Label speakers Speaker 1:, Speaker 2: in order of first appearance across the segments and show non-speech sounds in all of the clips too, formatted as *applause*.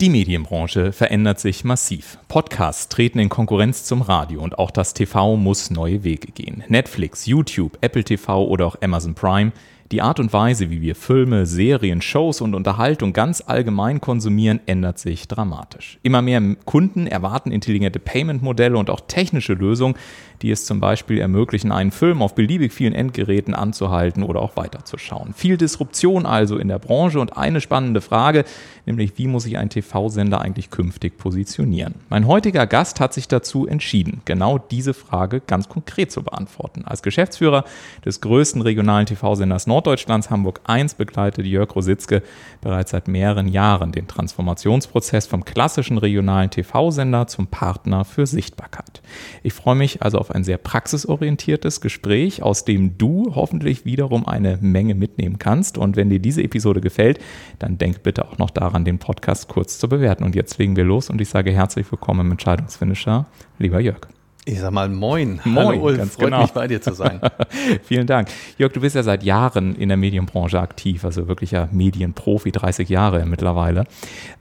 Speaker 1: Die Medienbranche verändert sich massiv. Podcasts treten in Konkurrenz zum Radio und auch das TV muss neue Wege gehen. Netflix, YouTube, Apple TV oder auch Amazon Prime die Art und Weise, wie wir Filme, Serien, Shows und Unterhaltung ganz allgemein konsumieren, ändert sich dramatisch. Immer mehr Kunden erwarten intelligente Payment-Modelle und auch technische Lösungen, die es zum Beispiel ermöglichen, einen Film auf beliebig vielen Endgeräten anzuhalten oder auch weiterzuschauen. Viel Disruption also in der Branche und eine spannende Frage, nämlich wie muss sich ein TV-Sender eigentlich künftig positionieren? Mein heutiger Gast hat sich dazu entschieden, genau diese Frage ganz konkret zu beantworten. Als Geschäftsführer des größten regionalen TV-Senders Norddeutschlands Hamburg 1 begleitet Jörg Rositzke bereits seit mehreren Jahren den Transformationsprozess vom klassischen regionalen TV-Sender zum Partner für Sichtbarkeit. Ich freue mich also auf auf ein sehr praxisorientiertes Gespräch, aus dem du hoffentlich wiederum eine Menge mitnehmen kannst. Und wenn dir diese Episode gefällt, dann denk bitte auch noch daran, den Podcast kurz zu bewerten. Und jetzt legen wir los und ich sage herzlich willkommen im Entscheidungsfinisher, lieber Jörg.
Speaker 2: Ich sag mal Moin.
Speaker 1: Moin,
Speaker 2: Hallo Ulf,
Speaker 1: ganz
Speaker 2: freut
Speaker 1: genau.
Speaker 2: mich bei dir zu sein. *laughs*
Speaker 1: Vielen Dank. Jörg, du bist ja seit Jahren in der Medienbranche aktiv, also wirklicher Medienprofi, 30 Jahre mittlerweile.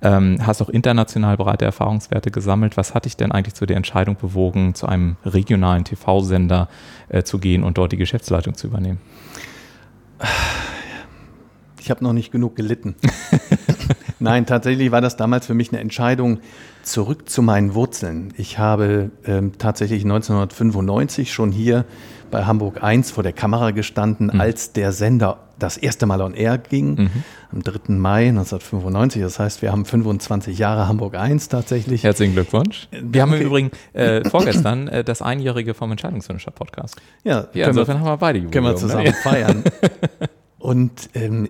Speaker 1: Ähm, hast auch international breite Erfahrungswerte gesammelt. Was hat dich denn eigentlich zu der Entscheidung bewogen, zu einem regionalen TV-Sender äh, zu gehen und dort die Geschäftsleitung zu übernehmen?
Speaker 2: Ich habe noch nicht genug gelitten. *laughs* Nein, tatsächlich war das damals für mich eine Entscheidung zurück zu meinen Wurzeln. Ich habe ähm, tatsächlich 1995 schon hier bei Hamburg 1 vor der Kamera gestanden, mhm. als der Sender das erste Mal on Air ging, mhm. am 3. Mai 1995. Das heißt, wir haben 25 Jahre Hamburg 1 tatsächlich.
Speaker 1: Herzlichen Glückwunsch. Äh, wir haben im Übrigen äh, vorgestern äh, das Einjährige vom Entscheidungswünscher Podcast.
Speaker 2: Ja,
Speaker 1: ja insofern wir, haben wir beide
Speaker 2: Jubiläum. Können wir zusammen ne? feiern. *laughs* Und ähm,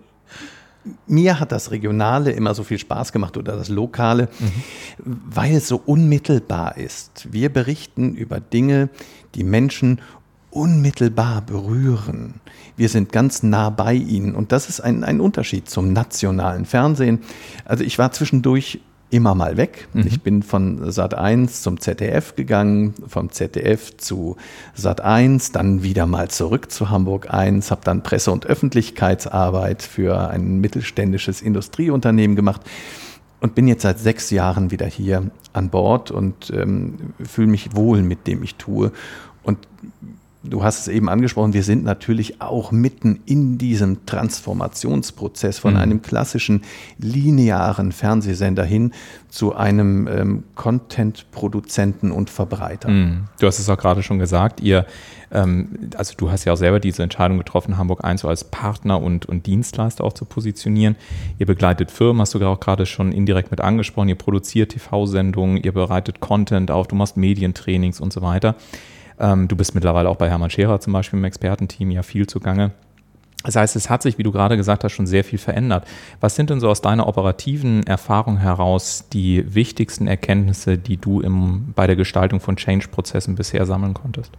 Speaker 2: mir hat das Regionale immer so viel Spaß gemacht oder das Lokale, mhm. weil es so unmittelbar ist. Wir berichten über Dinge, die Menschen unmittelbar berühren. Wir sind ganz nah bei ihnen und das ist ein, ein Unterschied zum nationalen Fernsehen. Also ich war zwischendurch immer mal weg. Mhm. Ich bin von Sat 1 zum ZDF gegangen, vom ZDF zu Sat 1, dann wieder mal zurück zu Hamburg 1, habe dann Presse- und Öffentlichkeitsarbeit für ein mittelständisches Industrieunternehmen gemacht und bin jetzt seit sechs Jahren wieder hier an Bord und ähm, fühle mich wohl mit dem ich tue. Und Du hast es eben angesprochen, wir sind natürlich auch mitten in diesem Transformationsprozess von mhm. einem klassischen linearen Fernsehsender hin zu einem ähm, Content-Produzenten und Verbreiter. Mhm.
Speaker 1: Du hast es auch gerade schon gesagt, ihr, ähm, also du hast ja auch selber diese Entscheidung getroffen, Hamburg 1 so als Partner und, und Dienstleister auch zu positionieren. Ihr begleitet Firmen, hast du auch gerade schon indirekt mit angesprochen, ihr produziert TV-Sendungen, ihr bereitet Content auf, du machst Medientrainings und so weiter. Ähm, du bist mittlerweile auch bei Hermann Scherer zum Beispiel im Expertenteam ja viel zugange. Das heißt, es hat sich, wie du gerade gesagt hast, schon sehr viel verändert. Was sind denn so aus deiner operativen Erfahrung heraus die wichtigsten Erkenntnisse, die du im, bei der Gestaltung von Change-Prozessen bisher sammeln konntest?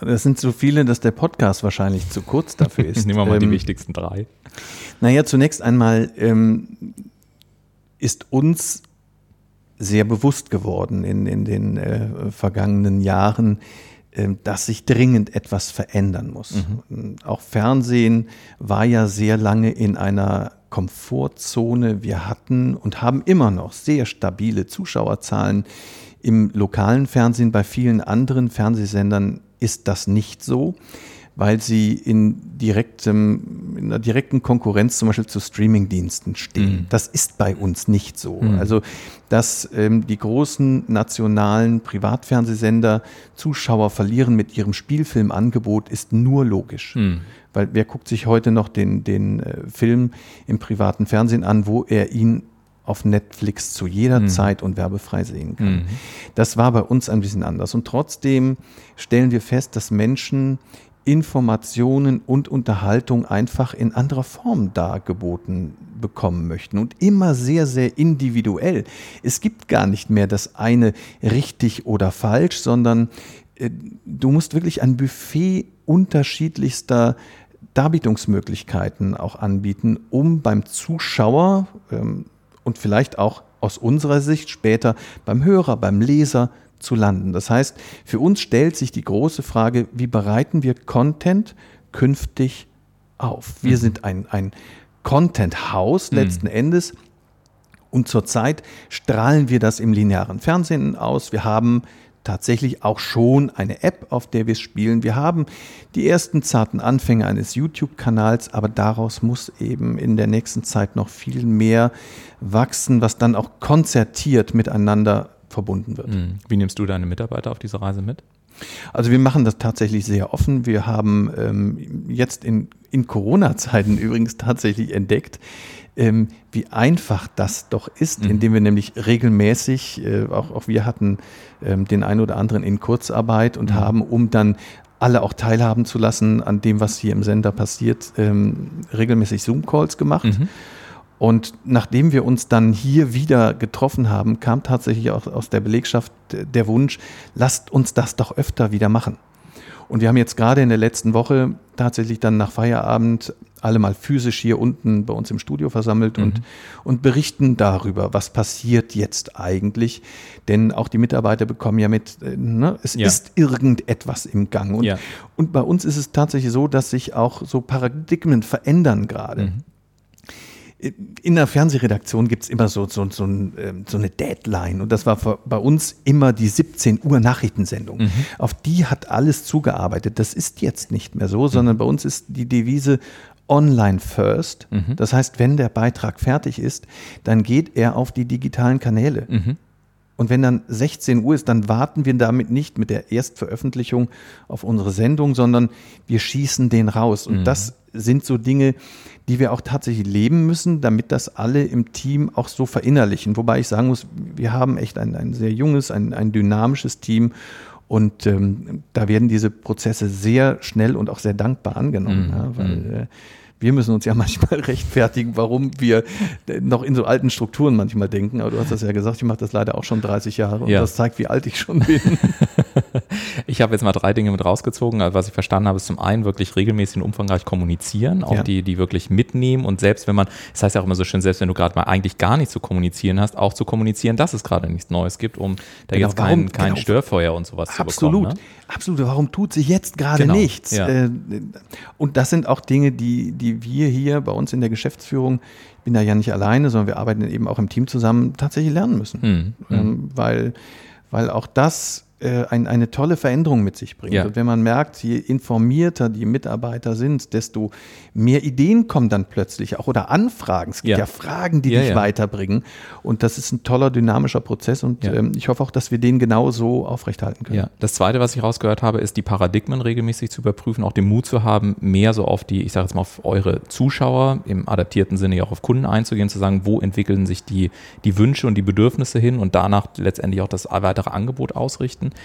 Speaker 2: Das sind so viele, dass der Podcast wahrscheinlich zu kurz dafür *laughs* ist.
Speaker 1: Nehmen wir mal ähm, die wichtigsten drei.
Speaker 2: Naja, zunächst einmal ähm, ist uns sehr bewusst geworden in, in den äh, vergangenen Jahren, äh, dass sich dringend etwas verändern muss. Mhm. Auch Fernsehen war ja sehr lange in einer Komfortzone. Wir hatten und haben immer noch sehr stabile Zuschauerzahlen im lokalen Fernsehen. Bei vielen anderen Fernsehsendern ist das nicht so weil sie in, direktem, in einer direkten Konkurrenz zum Beispiel zu Streamingdiensten stehen. Mhm. Das ist bei uns nicht so. Mhm. Also, dass ähm, die großen nationalen Privatfernsehsender Zuschauer verlieren mit ihrem Spielfilmangebot, ist nur logisch. Mhm. Weil wer guckt sich heute noch den, den äh, Film im privaten Fernsehen an, wo er ihn auf Netflix zu jeder mhm. Zeit und werbefrei sehen kann. Mhm. Das war bei uns ein bisschen anders. Und trotzdem stellen wir fest, dass Menschen Informationen und Unterhaltung einfach in anderer Form dargeboten bekommen möchten und immer sehr, sehr individuell. Es gibt gar nicht mehr das eine richtig oder falsch, sondern äh, du musst wirklich ein Buffet unterschiedlichster Darbietungsmöglichkeiten auch anbieten, um beim Zuschauer ähm, und vielleicht auch aus unserer Sicht später beim Hörer, beim Leser zu landen. Das heißt, für uns stellt sich die große Frage, wie bereiten wir Content künftig auf? Wir mhm. sind ein, ein Content-Haus mhm. letzten mhm. Endes. Und zurzeit strahlen wir das im linearen Fernsehen aus. Wir haben tatsächlich auch schon eine App, auf der wir es spielen. Wir haben die ersten zarten Anfänge eines YouTube-Kanals, aber daraus muss eben in der nächsten Zeit noch viel mehr wachsen, was dann auch konzertiert miteinander verbunden wird. Hm.
Speaker 1: Wie nimmst du deine Mitarbeiter auf diese Reise mit?
Speaker 2: Also wir machen das tatsächlich sehr offen. Wir haben ähm, jetzt in, in Corona-Zeiten übrigens tatsächlich entdeckt, ähm, wie einfach das doch ist, mhm. indem wir nämlich regelmäßig, äh, auch, auch wir hatten ähm, den einen oder anderen in Kurzarbeit und mhm. haben, um dann alle auch teilhaben zu lassen an dem, was hier im Sender passiert, ähm, regelmäßig Zoom-Calls gemacht. Mhm. Und nachdem wir uns dann hier wieder getroffen haben, kam tatsächlich auch aus der Belegschaft der Wunsch, lasst uns das doch öfter wieder machen. Und wir haben jetzt gerade in der letzten Woche tatsächlich dann nach Feierabend alle mal physisch hier unten bei uns im Studio versammelt mhm. und, und berichten darüber, was passiert jetzt eigentlich. Denn auch die Mitarbeiter bekommen ja mit, äh, ne, es ja. ist irgendetwas im Gang. Und, ja. und bei uns ist es tatsächlich so, dass sich auch so Paradigmen verändern gerade. Mhm in der Fernsehredaktion gibt es immer so, so, so, ein, ähm, so, eine Deadline und das war bei uns immer die 17 Uhr Nachrichtensendung. Mhm. Auf die hat alles zugearbeitet. Das ist jetzt nicht mehr so, sondern mhm. bei uns ist die Devise online first. Mhm. Das heißt, wenn der Beitrag fertig ist, dann geht er auf die digitalen Kanäle. Mhm. Und wenn dann 16 Uhr ist, dann warten wir damit nicht mit der Erstveröffentlichung auf unsere Sendung, sondern wir schießen den raus. Und mhm. das sind so Dinge, die wir auch tatsächlich leben müssen, damit das alle im Team auch so verinnerlichen. Wobei ich sagen muss, wir haben echt ein, ein sehr junges, ein, ein dynamisches Team. Und ähm, da werden diese Prozesse sehr schnell und auch sehr dankbar angenommen, mhm. ja, weil mhm. äh, wir müssen uns ja *laughs* manchmal rechtfertigen, warum wir noch in so alten Strukturen manchmal denken. Aber du hast das ja gesagt, ich mache das leider auch schon 30 Jahre und ja. das zeigt, wie alt ich schon bin. *laughs*
Speaker 1: ich habe jetzt mal drei Dinge mit rausgezogen. Also was ich verstanden habe, ist zum einen wirklich regelmäßig und umfangreich kommunizieren, auch ja. die, die wirklich mitnehmen und selbst wenn man, das heißt ja auch immer so schön, selbst wenn du gerade mal eigentlich gar nichts zu kommunizieren hast, auch zu kommunizieren, dass es gerade nichts Neues gibt, um da genau, jetzt kein, warum, kein genau, Störfeuer und sowas
Speaker 2: absolut,
Speaker 1: zu bekommen.
Speaker 2: Absolut, ne? absolut. Warum tut sich jetzt gerade genau, nichts? Ja. Äh, und das sind auch Dinge, die, die die wir hier bei uns in der Geschäftsführung, ich bin da ja nicht alleine, sondern wir arbeiten eben auch im Team zusammen, tatsächlich lernen müssen. Mhm. Ähm, weil, weil auch das äh, ein, eine tolle Veränderung mit sich bringt. Ja. Und wenn man merkt, je informierter die Mitarbeiter sind, desto mehr Ideen kommen dann plötzlich auch oder Anfragen. Es gibt ja, ja Fragen, die ja, dich weiterbringen. Und das ist ein toller, dynamischer Prozess und ähm, ich hoffe auch, dass wir den genau so aufrechthalten können. Ja.
Speaker 1: Das Zweite, was ich rausgehört habe, ist die Paradigmen regelmäßig zu überprüfen, auch den Mut zu haben, mehr so auf die, ich sage jetzt mal, auf eure Zuschauer, im adaptierten Sinne ja auch auf Kunden einzugehen, zu sagen, wo entwickeln sich die, die Wünsche und die Bedürfnisse hin und danach letztendlich auch das weitere Angebot ausrichten möchten.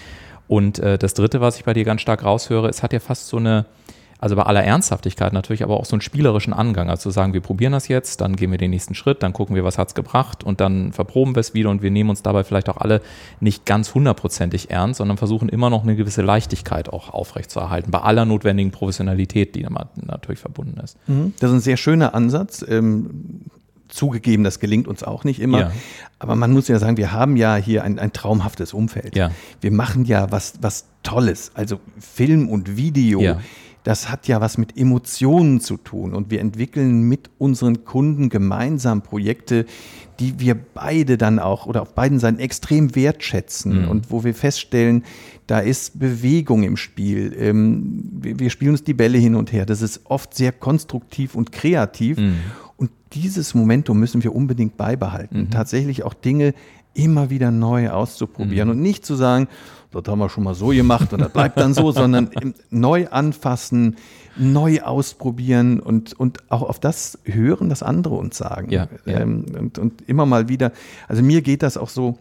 Speaker 1: Und äh, das Dritte, was ich bei dir ganz stark raushöre, es hat ja fast so eine, also bei aller Ernsthaftigkeit natürlich, aber auch so einen spielerischen Angang. Also zu sagen, wir probieren das jetzt, dann gehen wir den nächsten Schritt, dann gucken wir, was hat es gebracht und dann verproben wir es wieder und wir nehmen uns dabei vielleicht auch alle nicht ganz hundertprozentig ernst, sondern versuchen immer noch eine gewisse Leichtigkeit auch aufrechtzuerhalten, bei aller notwendigen Professionalität, die natürlich verbunden ist.
Speaker 2: Mhm. Das ist ein sehr schöner Ansatz. Ähm, Zugegeben, das gelingt uns auch nicht immer. Ja. Aber man muss ja sagen, wir haben ja hier ein, ein traumhaftes Umfeld. Ja. Wir machen ja was, was Tolles. Also Film und Video. Ja. Das hat ja was mit Emotionen zu tun. Und wir entwickeln mit unseren Kunden gemeinsam Projekte, die wir beide dann auch oder auf beiden Seiten extrem wertschätzen mhm. und wo wir feststellen, da ist Bewegung im Spiel. Ähm, wir, spielen uns die Bälle hin und her. Das ist oft sehr konstruktiv und kreativ. Mhm. Und dieses Momentum müssen wir unbedingt beibehalten. Mhm. Tatsächlich auch Dinge immer wieder neu auszuprobieren mhm. und nicht zu sagen, das haben wir schon mal so gemacht und das bleibt dann so, *laughs* sondern neu anfassen, neu ausprobieren und, und auch auf das hören, was andere uns sagen. Ja, ja. Ähm, und, und immer mal wieder, also mir geht das auch so,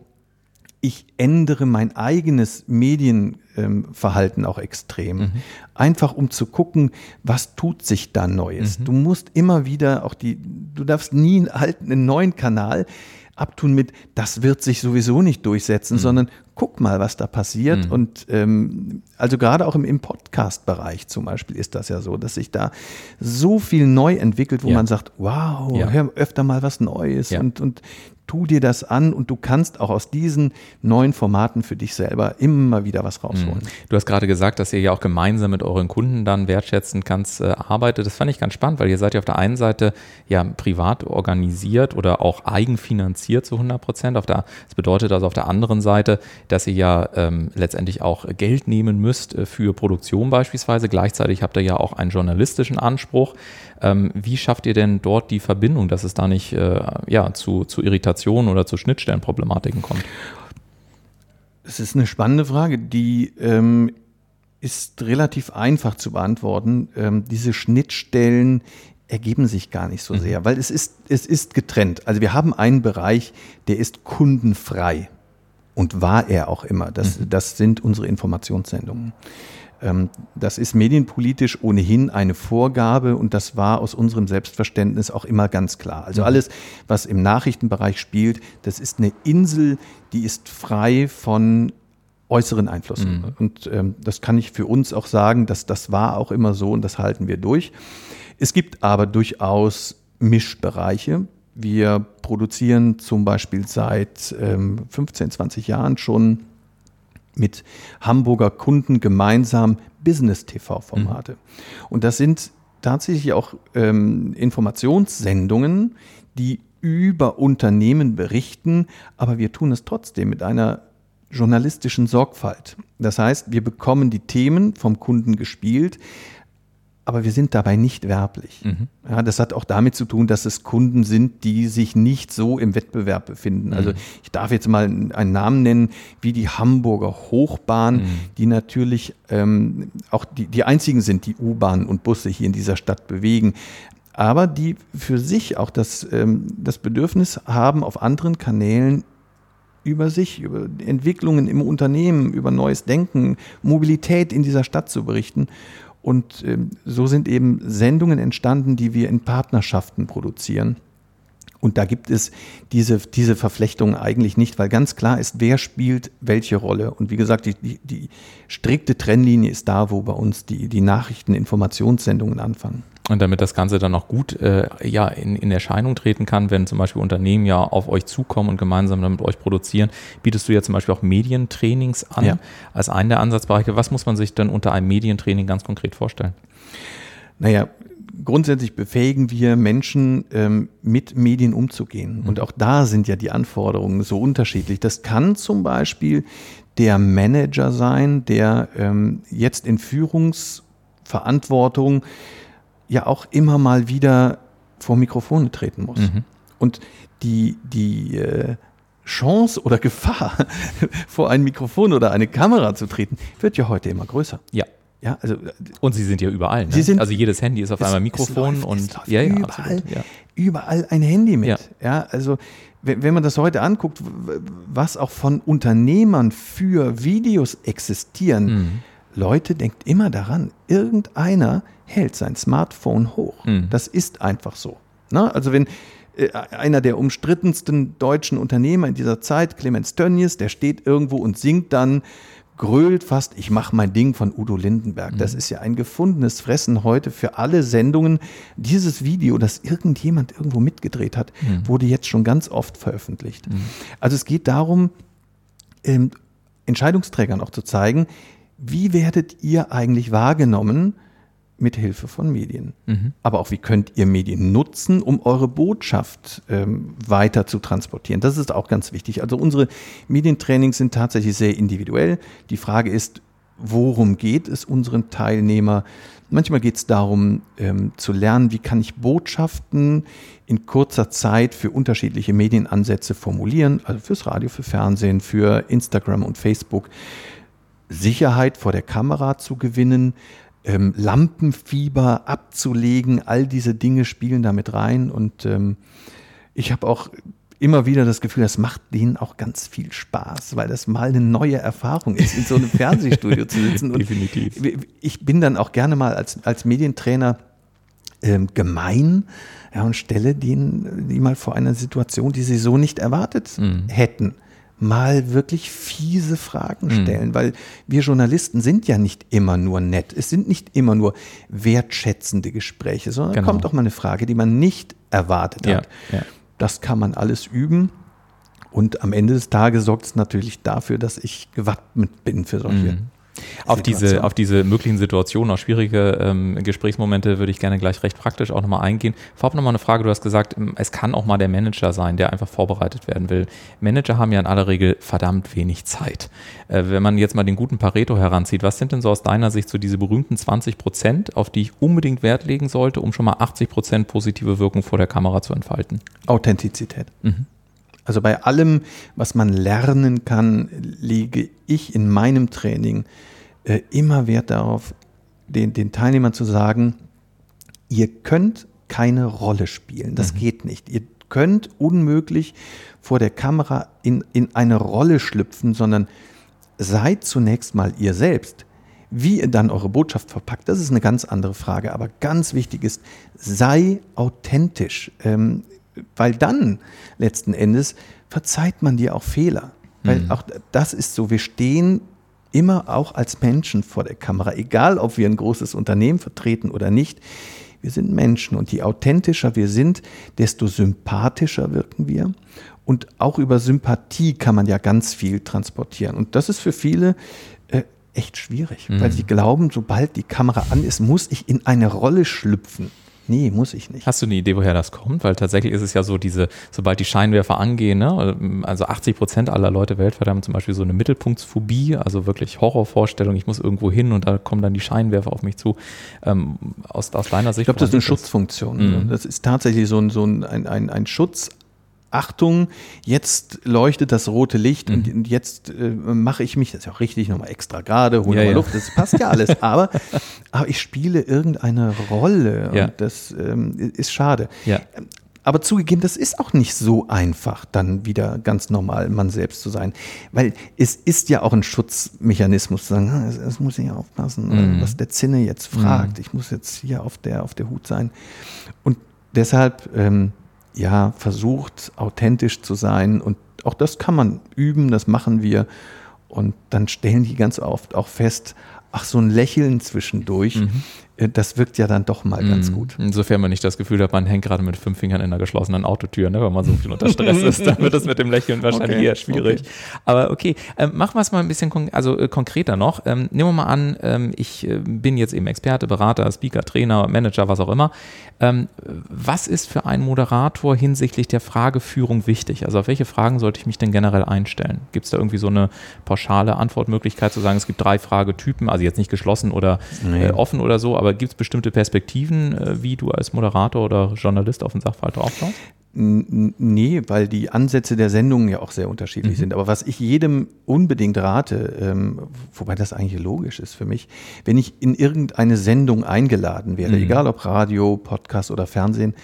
Speaker 2: ich ändere mein eigenes Medienverhalten auch extrem. Mhm. Einfach um zu gucken, was tut sich da Neues. Mhm. Du musst immer wieder auch die, du darfst nie halt einen neuen Kanal abtun mit, das wird sich sowieso nicht durchsetzen, mhm. sondern guck mal, was da passiert. Mhm. Und ähm, also gerade auch im, im Podcast-Bereich zum Beispiel ist das ja so, dass sich da so viel neu entwickelt, wo ja. man sagt, wow, ja. hör öfter mal was Neues ja. und, und tu dir das an und du kannst auch aus diesen neuen Formaten für dich selber immer wieder was rausholen. Mhm.
Speaker 1: Du hast gerade gesagt, dass ihr ja auch gemeinsam mit euren Kunden dann wertschätzend ganz äh, arbeitet. Das fand ich ganz spannend, weil ihr seid ja auf der einen Seite ja privat organisiert oder auch eigenfinanziert zu 100 Prozent. das bedeutet also auf der anderen Seite, dass ihr ja ähm, letztendlich auch Geld nehmen müsst äh, für Produktion beispielsweise. Gleichzeitig habt ihr ja auch einen journalistischen Anspruch. Ähm, wie schafft ihr denn dort die Verbindung, dass es da nicht äh, ja, zu, zu Irritationen oder zu Schnittstellenproblematiken kommt?
Speaker 2: Das ist eine spannende Frage, die ähm, ist relativ einfach zu beantworten. Ähm, diese Schnittstellen ergeben sich gar nicht so mhm. sehr, weil es ist, es ist getrennt. Also wir haben einen Bereich, der ist kundenfrei und war er auch immer. Das, mhm. das sind unsere Informationssendungen. Ähm, das ist medienpolitisch ohnehin eine Vorgabe und das war aus unserem Selbstverständnis auch immer ganz klar. Also mhm. alles, was im Nachrichtenbereich spielt, das ist eine Insel, die ist frei von äußeren Einflüssen. Mhm. Und ähm, das kann ich für uns auch sagen, dass das war auch immer so und das halten wir durch. Es gibt aber durchaus Mischbereiche. Wir produzieren zum Beispiel seit ähm, 15, 20 Jahren schon mit Hamburger Kunden gemeinsam Business-TV-Formate. Mhm. Und das sind tatsächlich auch ähm, Informationssendungen, die über Unternehmen berichten, aber wir tun es trotzdem mit einer journalistischen Sorgfalt. Das heißt, wir bekommen die Themen vom Kunden gespielt, aber wir sind dabei nicht werblich. Mhm. Ja, das hat auch damit zu tun, dass es Kunden sind, die sich nicht so im Wettbewerb befinden. Also mhm. ich darf jetzt mal einen Namen nennen, wie die Hamburger Hochbahn, mhm. die natürlich ähm, auch die, die einzigen sind, die U-Bahnen und Busse hier in dieser Stadt bewegen. Aber die für sich auch das, ähm, das Bedürfnis haben, auf anderen Kanälen über sich, über Entwicklungen im Unternehmen, über neues Denken, Mobilität in dieser Stadt zu berichten. Und ähm, so sind eben Sendungen entstanden, die wir in Partnerschaften produzieren. Und da gibt es diese, diese Verflechtung eigentlich nicht, weil ganz klar ist, wer spielt welche Rolle. Und wie gesagt, die, die, die strikte Trennlinie ist da, wo bei uns die, die Nachrichten, Informationssendungen anfangen.
Speaker 1: Und damit das Ganze dann auch gut äh, ja, in, in Erscheinung treten kann, wenn zum Beispiel Unternehmen ja auf euch zukommen und gemeinsam dann mit euch produzieren, bietest du ja zum Beispiel auch Medientrainings an ja. als einen der Ansatzbereiche. Was muss man sich denn unter einem Medientraining ganz konkret vorstellen?
Speaker 2: Naja, grundsätzlich befähigen wir Menschen, ähm, mit Medien umzugehen. Mhm. Und auch da sind ja die Anforderungen so unterschiedlich. Das kann zum Beispiel der Manager sein, der ähm, jetzt in Führungsverantwortung ja auch immer mal wieder vor Mikrofone treten muss. Mhm. Und die, die äh, Chance oder Gefahr, *laughs* vor ein Mikrofon oder eine Kamera zu treten, wird ja heute immer größer.
Speaker 1: Ja. Ja, also, und sie sind ja überall. Ne?
Speaker 2: Sie sind,
Speaker 1: also jedes Handy ist auf einmal Mikrofon
Speaker 2: läuft,
Speaker 1: und
Speaker 2: ja, ja, überall, ja. überall ein Handy mit. Ja, ja also wenn, wenn man das heute anguckt, was auch von Unternehmern für Videos existieren, mhm. Leute, denkt immer daran, irgendeiner hält sein Smartphone hoch. Mhm. Das ist einfach so. Na, also wenn äh, einer der umstrittensten deutschen Unternehmer in dieser Zeit, Clemens Tönnies, der steht irgendwo und singt dann, grölt fast, ich mache mein Ding von Udo Lindenberg. Mhm. Das ist ja ein gefundenes Fressen heute für alle Sendungen. Dieses Video, das irgendjemand irgendwo mitgedreht hat, mhm. wurde jetzt schon ganz oft veröffentlicht. Mhm. Also es geht darum, ähm, Entscheidungsträgern auch zu zeigen, wie werdet ihr eigentlich wahrgenommen mit Hilfe von Medien? Mhm. Aber auch wie könnt ihr Medien nutzen, um eure Botschaft ähm, weiter zu transportieren? Das ist auch ganz wichtig. Also unsere Medientrainings sind tatsächlich sehr individuell. Die Frage ist, worum geht es unseren Teilnehmer? Manchmal geht es darum, ähm, zu lernen, wie kann ich Botschaften in kurzer Zeit für unterschiedliche Medienansätze formulieren, also fürs Radio, für Fernsehen, für Instagram und Facebook. Sicherheit vor der Kamera zu gewinnen, ähm, Lampenfieber abzulegen, all diese Dinge spielen damit rein. Und ähm, ich habe auch immer wieder das Gefühl, das macht denen auch ganz viel Spaß, weil das mal eine neue Erfahrung ist, in so einem Fernsehstudio zu sitzen. *laughs* Und
Speaker 1: Definitiv.
Speaker 2: Ich bin dann auch gerne mal als, als Medientrainer ähm, gemein ja, und stelle denen die mal vor einer Situation, die sie so nicht erwartet mhm. hätten mal wirklich fiese Fragen mhm. stellen, mhm. weil wir Journalisten sind ja nicht immer nur nett. Es sind nicht immer nur wertschätzende Gespräche, sondern genau. kommt auch mal eine Frage, die man nicht erwartet hat. Ja, ja. Das kann man alles üben. Und am Ende des Tages sorgt es natürlich dafür, dass ich gewappnet bin für solche
Speaker 1: mhm. Auf diese, auf diese möglichen Situationen, auf schwierige ähm, Gesprächsmomente würde ich gerne gleich recht praktisch auch nochmal eingehen. Vorab nochmal eine Frage, du hast gesagt, ähm, es kann auch mal der Manager sein, der einfach vorbereitet werden will. Manager haben ja in aller Regel verdammt wenig Zeit. Äh, wenn man jetzt mal den guten Pareto heranzieht, was sind denn so aus deiner Sicht so diese berühmten 20 Prozent, auf die ich unbedingt Wert legen sollte, um schon mal 80 Prozent positive Wirkung vor der Kamera zu entfalten?
Speaker 2: Authentizität. Mhm. Also bei allem, was man lernen kann, lege ich in meinem Training äh, immer Wert darauf, den, den Teilnehmern zu sagen, ihr könnt keine Rolle spielen. Das mhm. geht nicht. Ihr könnt unmöglich vor der Kamera in, in eine Rolle schlüpfen, sondern seid zunächst mal ihr selbst. Wie ihr dann eure Botschaft verpackt, das ist eine ganz andere Frage. Aber ganz wichtig ist, sei authentisch. Ähm, weil dann letzten Endes verzeiht man dir auch Fehler. Weil mhm. auch das ist so, wir stehen immer auch als Menschen vor der Kamera, egal ob wir ein großes Unternehmen vertreten oder nicht. Wir sind Menschen und je authentischer wir sind, desto sympathischer wirken wir. Und auch über Sympathie kann man ja ganz viel transportieren. Und das ist für viele äh, echt schwierig, mhm. weil sie glauben, sobald die Kamera an ist, muss ich in eine Rolle schlüpfen. Nee, muss ich nicht.
Speaker 1: Hast du eine Idee, woher das kommt? Weil tatsächlich ist es ja so, diese, sobald die Scheinwerfer angehen, ne, also 80 Prozent aller Leute weltweit haben zum Beispiel so eine Mittelpunktsphobie, also wirklich Horrorvorstellung, ich muss irgendwo hin und da kommen dann die Scheinwerfer auf mich zu. Ähm, aus, aus deiner Sicht?
Speaker 2: Ich glaube, das ist eine Schutzfunktion. Mhm. Das ist tatsächlich so ein, so ein, ein, ein Schutz Achtung, jetzt leuchtet das rote Licht mhm. und jetzt äh, mache ich mich, das ist ja auch richtig, nochmal extra gerade, hole ja, ja. Luft, das passt ja alles, *laughs* aber, aber ich spiele irgendeine Rolle ja. und das ähm, ist schade. Ja. Aber zugegeben, das ist auch nicht so einfach, dann wieder ganz normal man selbst zu sein. Weil es ist ja auch ein Schutzmechanismus zu sagen, ah, es, es muss ich aufpassen, mhm. was der Zinne jetzt fragt. Mhm. Ich muss jetzt hier auf der, auf der Hut sein. Und deshalb ähm, ja, versucht, authentisch zu sein. Und auch das kann man üben, das machen wir. Und dann stellen die ganz oft auch fest, ach, so ein Lächeln zwischendurch, mhm. Äh, das wirkt ja dann doch mal mhm. ganz gut.
Speaker 1: Insofern man nicht das Gefühl hat, man hängt gerade mit fünf Fingern in einer geschlossenen Autotür, ne? wenn man so viel unter Stress ist, dann wird das mit dem Lächeln wahrscheinlich okay. eher schwierig. Okay. Aber okay, ähm, machen wir es mal ein bisschen kon also, äh, konkreter noch. Ähm, nehmen wir mal an, ähm, ich äh, bin jetzt eben Experte, Berater, Speaker, Trainer, Manager, was auch immer. Ähm, was ist für einen Moderator hinsichtlich der Frageführung wichtig? Also auf welche Fragen sollte ich mich denn generell einstellen? Gibt es da irgendwie so eine pauschale Antwortmöglichkeit zu sagen, es gibt drei Fragetypen, also jetzt nicht geschlossen oder äh, offen oder so, aber aber gibt es bestimmte Perspektiven, äh, wie du als Moderator oder Journalist auf den Sachverhalt aufbaust?
Speaker 2: Nee, weil die Ansätze der Sendungen ja auch sehr unterschiedlich mhm. sind. Aber was ich jedem unbedingt rate, ähm, wobei das eigentlich logisch ist für mich, wenn ich in irgendeine Sendung eingeladen werde, mhm. egal ob Radio, Podcast oder Fernsehen,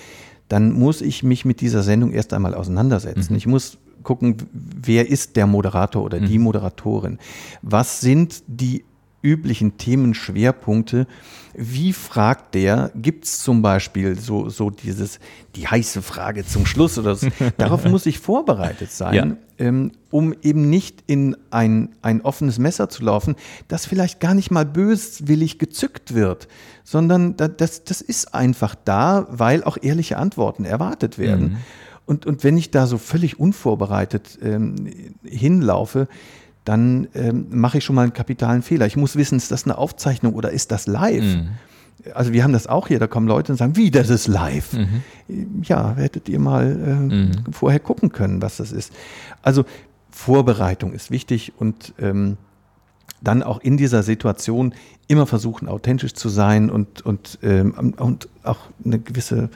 Speaker 2: dann muss ich mich mit dieser Sendung erst einmal auseinandersetzen. Mhm. Ich muss gucken, wer ist der Moderator oder die mhm. Moderatorin? Was sind die üblichen Themenschwerpunkte. Wie fragt der? Gibt es zum Beispiel so, so dieses, die heiße Frage zum Schluss oder so? *laughs* Darauf muss ich vorbereitet sein, ja. ähm, um eben nicht in ein, ein offenes Messer zu laufen, das vielleicht gar nicht mal böswillig gezückt wird, sondern das, das ist einfach da, weil auch ehrliche Antworten erwartet werden. Mhm. Und, und wenn ich da so völlig unvorbereitet ähm, hinlaufe, dann ähm, mache ich schon mal einen kapitalen Fehler. Ich muss wissen, ist das eine Aufzeichnung oder ist das live? Mhm. Also wir haben das auch hier, da kommen Leute und sagen, wie, das ist live. Mhm. Ja, hättet ihr mal äh, mhm. vorher gucken können, was das ist. Also Vorbereitung ist wichtig und ähm, dann auch in dieser Situation immer versuchen, authentisch zu sein und, und, ähm, und auch eine gewisse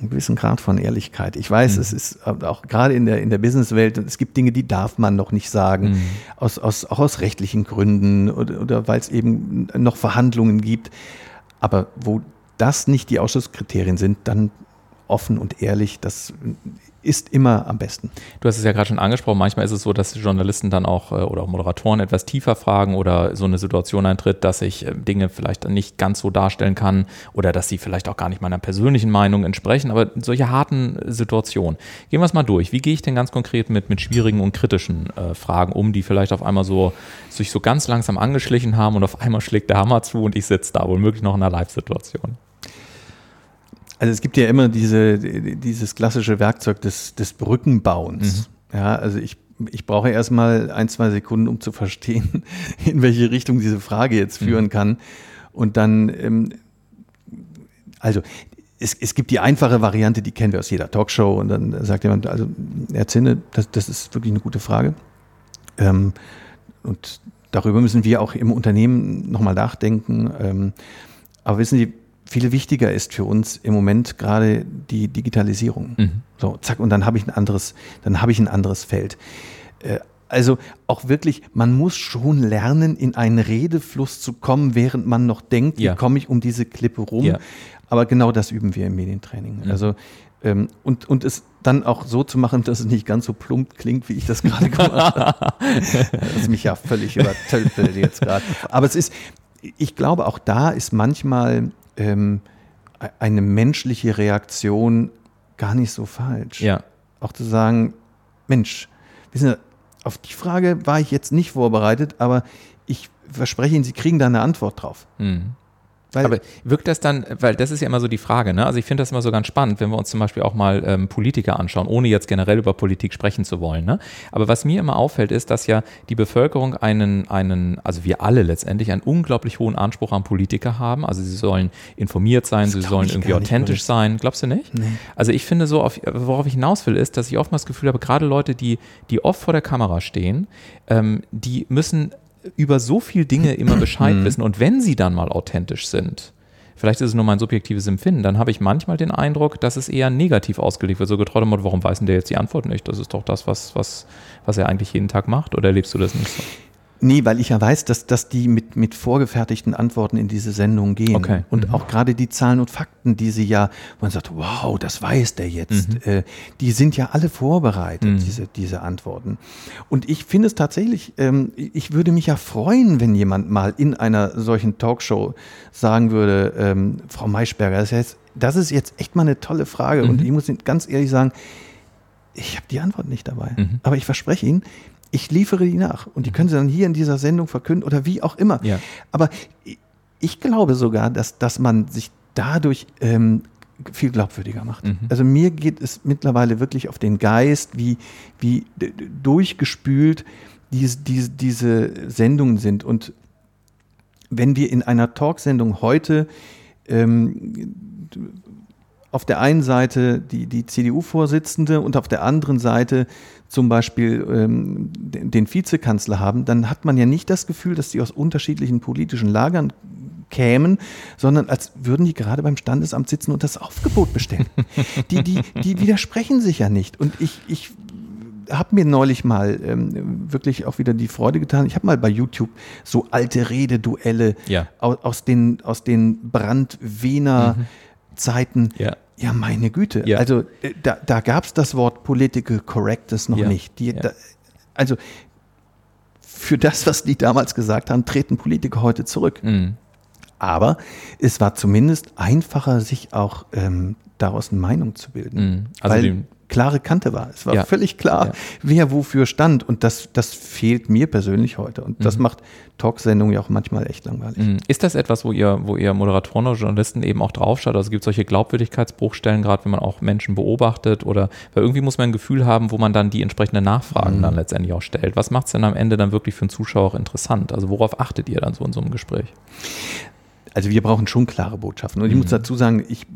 Speaker 2: einen gewissen Grad von Ehrlichkeit. Ich weiß, mhm. es ist auch gerade in der, in der Businesswelt, es gibt Dinge, die darf man noch nicht sagen, mhm. aus, aus, auch aus rechtlichen Gründen oder, oder weil es eben noch Verhandlungen gibt. Aber wo das nicht die Ausschlusskriterien sind, dann offen und ehrlich, das ist immer am besten.
Speaker 1: Du hast es ja gerade schon angesprochen, manchmal ist es so, dass Journalisten dann auch äh, oder auch Moderatoren etwas tiefer fragen oder so eine Situation eintritt, dass ich äh, Dinge vielleicht nicht ganz so darstellen kann oder dass sie vielleicht auch gar nicht meiner persönlichen Meinung entsprechen, aber solche harten Situationen. Gehen wir es mal durch. Wie gehe ich denn ganz konkret mit, mit schwierigen und kritischen äh, Fragen um, die vielleicht auf einmal so sich so ganz langsam angeschlichen haben und auf einmal schlägt der Hammer zu und ich sitze da, womöglich noch in einer Live-Situation?
Speaker 2: Also es gibt ja immer diese, dieses klassische Werkzeug des, des Brückenbauens. Mhm. Ja, also ich, ich brauche erstmal ein, zwei Sekunden, um zu verstehen, *laughs* in welche Richtung diese Frage jetzt führen mhm. kann. Und dann, ähm, also es, es gibt die einfache Variante, die kennen wir aus jeder Talkshow. Und dann sagt jemand, also Herr Zinne, das, das ist wirklich eine gute Frage. Ähm, und darüber müssen wir auch im Unternehmen nochmal nachdenken. Ähm, aber wissen Sie, viel wichtiger ist für uns im Moment gerade die Digitalisierung. Mhm. So, zack, und dann habe ich ein anderes, dann habe ich ein anderes Feld. Äh, also auch wirklich, man muss schon lernen, in einen Redefluss zu kommen, während man noch denkt, ja. wie komme ich um diese Klippe rum. Ja. Aber genau das üben wir im Medientraining. Mhm. Also ähm, und, und es dann auch so zu machen, dass es nicht ganz so plump klingt, wie ich das *laughs* gerade gemacht habe. das ist mich ja völlig übertölpelt jetzt gerade. Aber es ist, ich glaube, auch da ist manchmal ähm, eine menschliche Reaktion gar nicht so falsch.
Speaker 1: Ja.
Speaker 2: Auch zu sagen, Mensch, wissen Sie, auf die Frage war ich jetzt nicht vorbereitet, aber ich verspreche Ihnen, Sie kriegen da eine Antwort drauf. Mhm.
Speaker 1: Weil aber wirkt das dann, weil das ist ja immer so die Frage, ne? Also ich finde das immer so ganz spannend, wenn wir uns zum Beispiel auch mal ähm, Politiker anschauen, ohne jetzt generell über Politik sprechen zu wollen. Ne? Aber was mir immer auffällt, ist, dass ja die Bevölkerung einen, einen, also wir alle letztendlich einen unglaublich hohen Anspruch an Politiker haben. Also sie sollen informiert sein, das sie sollen irgendwie authentisch sein. Glaubst du nicht? Nee. Also ich finde so, auf, worauf ich hinaus will, ist, dass ich oftmals das Gefühl habe, gerade Leute, die, die oft vor der Kamera stehen, ähm, die müssen über so viel Dinge immer *clears throat* Bescheid mhm. wissen. Und wenn sie dann mal authentisch sind, vielleicht ist es nur mein subjektives Empfinden, dann habe ich manchmal den Eindruck, dass es eher negativ ausgelegt wird. So getreu dem Motto, warum weiß denn der jetzt die Antwort nicht? Das ist doch das, was, was, was er eigentlich jeden Tag macht. Oder erlebst du das nicht so?
Speaker 2: Nee, weil ich ja weiß, dass, dass die mit, mit vorgefertigten Antworten in diese Sendung gehen.
Speaker 1: Okay.
Speaker 2: Und mhm. auch gerade die Zahlen und Fakten, die sie ja, man sagt, wow, das weiß der jetzt, mhm. äh, die sind ja alle vorbereitet, mhm. diese, diese Antworten. Und ich finde es tatsächlich, ähm, ich würde mich ja freuen, wenn jemand mal in einer solchen Talkshow sagen würde, ähm, Frau Maischberger, das ist, jetzt, das ist jetzt echt mal eine tolle Frage. Und mhm. ich muss Ihnen ganz ehrlich sagen, ich habe die Antwort nicht dabei. Mhm. Aber ich verspreche Ihnen, ich liefere die nach und die können sie dann hier in dieser Sendung verkünden oder wie auch immer.
Speaker 1: Ja.
Speaker 2: Aber ich glaube sogar, dass, dass man sich dadurch ähm, viel glaubwürdiger macht. Mhm. Also mir geht es mittlerweile wirklich auf den Geist, wie, wie durchgespült diese, diese, diese Sendungen sind. Und wenn wir in einer Talksendung heute ähm, auf der einen Seite die, die CDU-Vorsitzende und auf der anderen Seite zum Beispiel ähm, den Vizekanzler haben, dann hat man ja nicht das Gefühl, dass die aus unterschiedlichen politischen Lagern kämen, sondern als würden die gerade beim Standesamt sitzen und das Aufgebot bestellen. *laughs* die, die, die widersprechen sich ja nicht. Und ich, ich habe mir neulich mal ähm, wirklich auch wieder die Freude getan. Ich habe mal bei YouTube so alte Rededuelle
Speaker 1: ja.
Speaker 2: aus, aus, den, aus den Brand-Wiener mhm. Zeiten
Speaker 1: ja.
Speaker 2: Ja, meine Güte. Ja. Also äh, da, da gab es das Wort Political Correctness noch ja. nicht. Die, ja. da, also für das, was die damals gesagt haben, treten Politiker heute zurück. Mhm. Aber es war zumindest einfacher, sich auch ähm, daraus eine Meinung zu bilden. Mhm. Also weil klare Kante war. Es war ja. völlig klar, ja. wer wofür stand. Und das, das fehlt mir persönlich heute. Und das mhm. macht Talksendungen ja auch manchmal echt langweilig. Mhm.
Speaker 1: Ist das etwas, wo ihr, wo ihr Moderatoren oder Journalisten eben auch draufschaut? Also gibt es solche Glaubwürdigkeitsbruchstellen, gerade wenn man auch Menschen beobachtet oder weil irgendwie muss man ein Gefühl haben, wo man dann die entsprechenden Nachfragen mhm. dann letztendlich auch stellt. Was macht es denn am Ende dann wirklich für einen Zuschauer auch interessant? Also worauf achtet ihr dann so in so einem Gespräch?
Speaker 2: Also wir brauchen schon klare Botschaften. Und ich mhm. muss dazu sagen, ich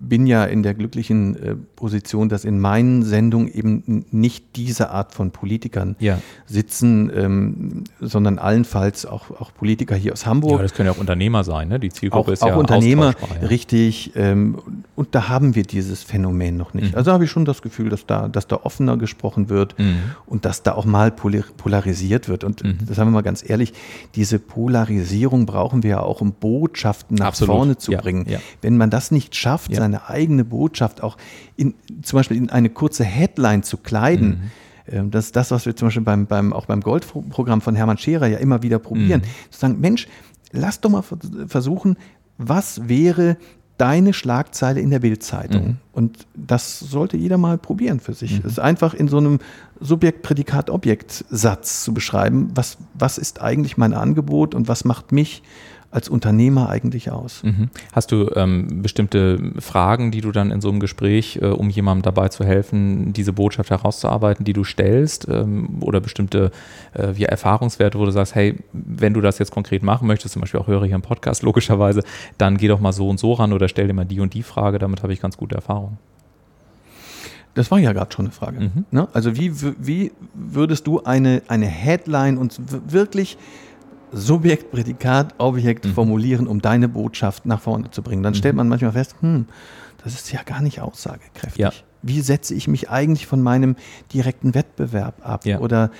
Speaker 2: bin ja in der glücklichen äh, Position, dass in meinen Sendungen eben nicht diese Art von Politikern
Speaker 1: ja.
Speaker 2: sitzen, ähm, sondern allenfalls auch, auch Politiker hier aus Hamburg. Ja,
Speaker 1: das können ja auch Unternehmer sein, ne? Die Zielgruppe
Speaker 2: auch,
Speaker 1: ist
Speaker 2: auch
Speaker 1: ja
Speaker 2: Unternehmer, ja. richtig. Ähm, und da haben wir dieses Phänomen noch nicht. Mhm. Also habe ich schon das Gefühl, dass da, dass da offener gesprochen wird mhm. und dass da auch mal polarisiert wird. Und mhm. das haben wir mal ganz ehrlich, diese Polarisierung brauchen wir ja auch, um Botschaften Botschaften nach
Speaker 1: Absolut.
Speaker 2: vorne zu
Speaker 1: Ja,
Speaker 2: bringen.
Speaker 1: ja.
Speaker 2: Wenn man das nicht schafft,
Speaker 1: Ja.
Speaker 2: seine eigene Botschaft auch in, zum Beispiel in eine kurze Headline zu kleiden,
Speaker 1: Mhm.
Speaker 2: ähm, das ist das, was wir zum Beispiel beim, beim, auch beim Goldprogramm von Hermann Scherer ja immer wieder probieren.
Speaker 1: Mhm.
Speaker 2: Zu sagen, Mensch, lass doch mal vers- versuchen, was wäre deine Schlagzeile in der Bildzeitung?
Speaker 1: Mhm.
Speaker 2: Und das sollte jeder mal probieren für sich. Es einfach in so einem Subjekt-Prädikat-Objekt-Satz zu beschreiben, was, was ist eigentlich mein Angebot und was macht mich als Unternehmer eigentlich aus?
Speaker 1: Mhm. Hast du ähm, bestimmte Fragen, die du dann in so einem Gespräch, äh, um jemandem dabei zu helfen, diese Botschaft herauszuarbeiten, die du stellst? Ähm, oder bestimmte äh, wie Erfahrungswerte, wo du sagst, hey, wenn du das jetzt konkret machen möchtest, zum Beispiel auch höre hier im Podcast *laughs* logischerweise, dann geh doch mal so und so ran oder stell dir mal die und die Frage, damit habe ich ganz gute Erfahrungen.
Speaker 2: Das war ja gerade schon eine Frage.
Speaker 1: Mhm.
Speaker 2: Ne? Also wie, wie würdest du eine, eine Headline und wirklich Subjekt, Prädikat, Objekt
Speaker 1: Mhm.
Speaker 2: formulieren, um deine Botschaft nach vorne zu bringen? Dann stellt man manchmal fest, hm, das ist ja gar nicht aussagekräftig.
Speaker 1: Ja.
Speaker 2: Wie setze ich mich eigentlich von meinem direkten Wettbewerb ab?
Speaker 1: Ja.
Speaker 2: Oder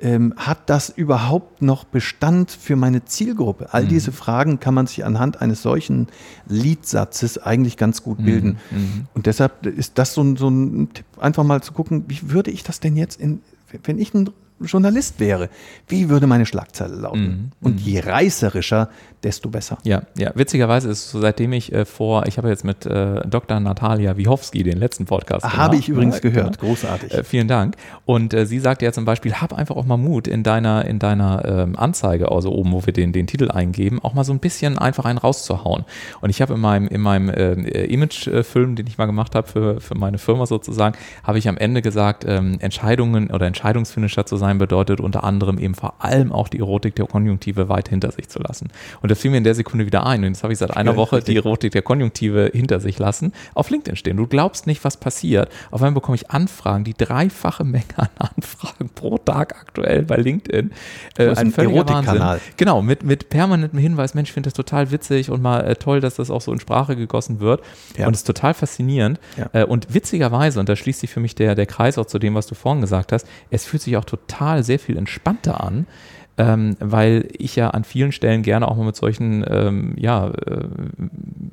Speaker 2: ähm, hat das überhaupt noch Bestand für meine Zielgruppe? All
Speaker 1: Mhm.
Speaker 2: diese Fragen kann man sich anhand eines solchen Liedsatzes eigentlich ganz gut bilden.
Speaker 1: Mhm.
Speaker 2: Und deshalb ist das so ein, so ein Tipp, einfach mal zu gucken, wie würde ich das denn jetzt in, wenn ich ein Journalist wäre, wie würde meine Schlagzeile lauten?
Speaker 1: Mhm.
Speaker 2: Und je reißerischer, desto besser.
Speaker 1: Ja, ja. Witzigerweise ist es so, seitdem ich äh, vor, ich habe jetzt mit äh, Dr. Natalia Wiechowski den letzten Podcast
Speaker 2: Habe ich übrigens
Speaker 1: Ja, genau.
Speaker 2: gehört. Großartig.
Speaker 1: Äh, vielen Dank. Und äh, sie sagte ja zum Beispiel, hab einfach auch mal Mut in deiner, in deiner ähm, Anzeige, also oben, wo wir den, den Titel eingeben, auch mal so ein bisschen einfach einen rauszuhauen. Und ich habe in meinem, in meinem ähm, äh, Imagefilm, den ich mal gemacht habe für, für meine Firma sozusagen, habe ich am Ende gesagt, ähm, Entscheidungen oder Entscheidungsfinisher zu sein bedeutet unter anderem eben vor allem auch die Erotik der Konjunktive weit hinter sich zu lassen. Und das fiel mir in der Sekunde wieder ein. Und jetzt habe ich seit einer Woche die Erotik der Konjunktive hinter sich lassen, auf LinkedIn stehen. Du glaubst nicht, was passiert. Auf einmal bekomme ich Anfragen, die dreifache Menge an *laughs* Anfragen pro Tag aktuell bei LinkedIn. Äh, völliger
Speaker 2: Erotikkanal.
Speaker 1: Genau, mit, mit permanentem Hinweis, Mensch, ich finde das total witzig und mal äh, toll, dass das auch so in Sprache gegossen wird.
Speaker 2: Ja.
Speaker 1: Und es ist total faszinierend.
Speaker 2: Ja.
Speaker 1: Äh, und witzigerweise, und da schließt sich für mich der, der Kreis auch zu dem, was du vorhin gesagt hast, es fühlt sich auch total sehr viel entspannter an. Ähm, weil ich ja an vielen Stellen gerne auch mal mit solchen, ähm, ja, äh,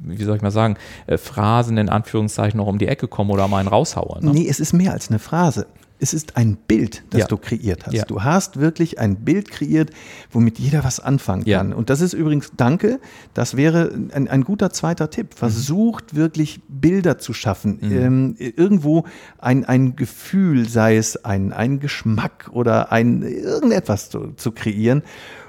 Speaker 1: wie soll ich mal sagen, äh, Phrasen in Anführungszeichen noch um die Ecke komme oder mal einen raushaue. Ne?
Speaker 2: Nee, es ist mehr als eine Phrase. Es ist ein Bild, das
Speaker 1: Ja.
Speaker 2: du kreiert hast.
Speaker 1: Ja.
Speaker 2: Du hast wirklich ein Bild kreiert, womit jeder was anfangen
Speaker 1: Ja.
Speaker 2: kann. Und das ist übrigens, danke, das wäre ein, ein guter zweiter Tipp.
Speaker 1: Mhm.
Speaker 2: Versucht wirklich Bilder zu schaffen. Ähm, irgendwo ein, ein Gefühl, sei es ein, ein Geschmack oder ein irgendetwas zu, zu kreieren.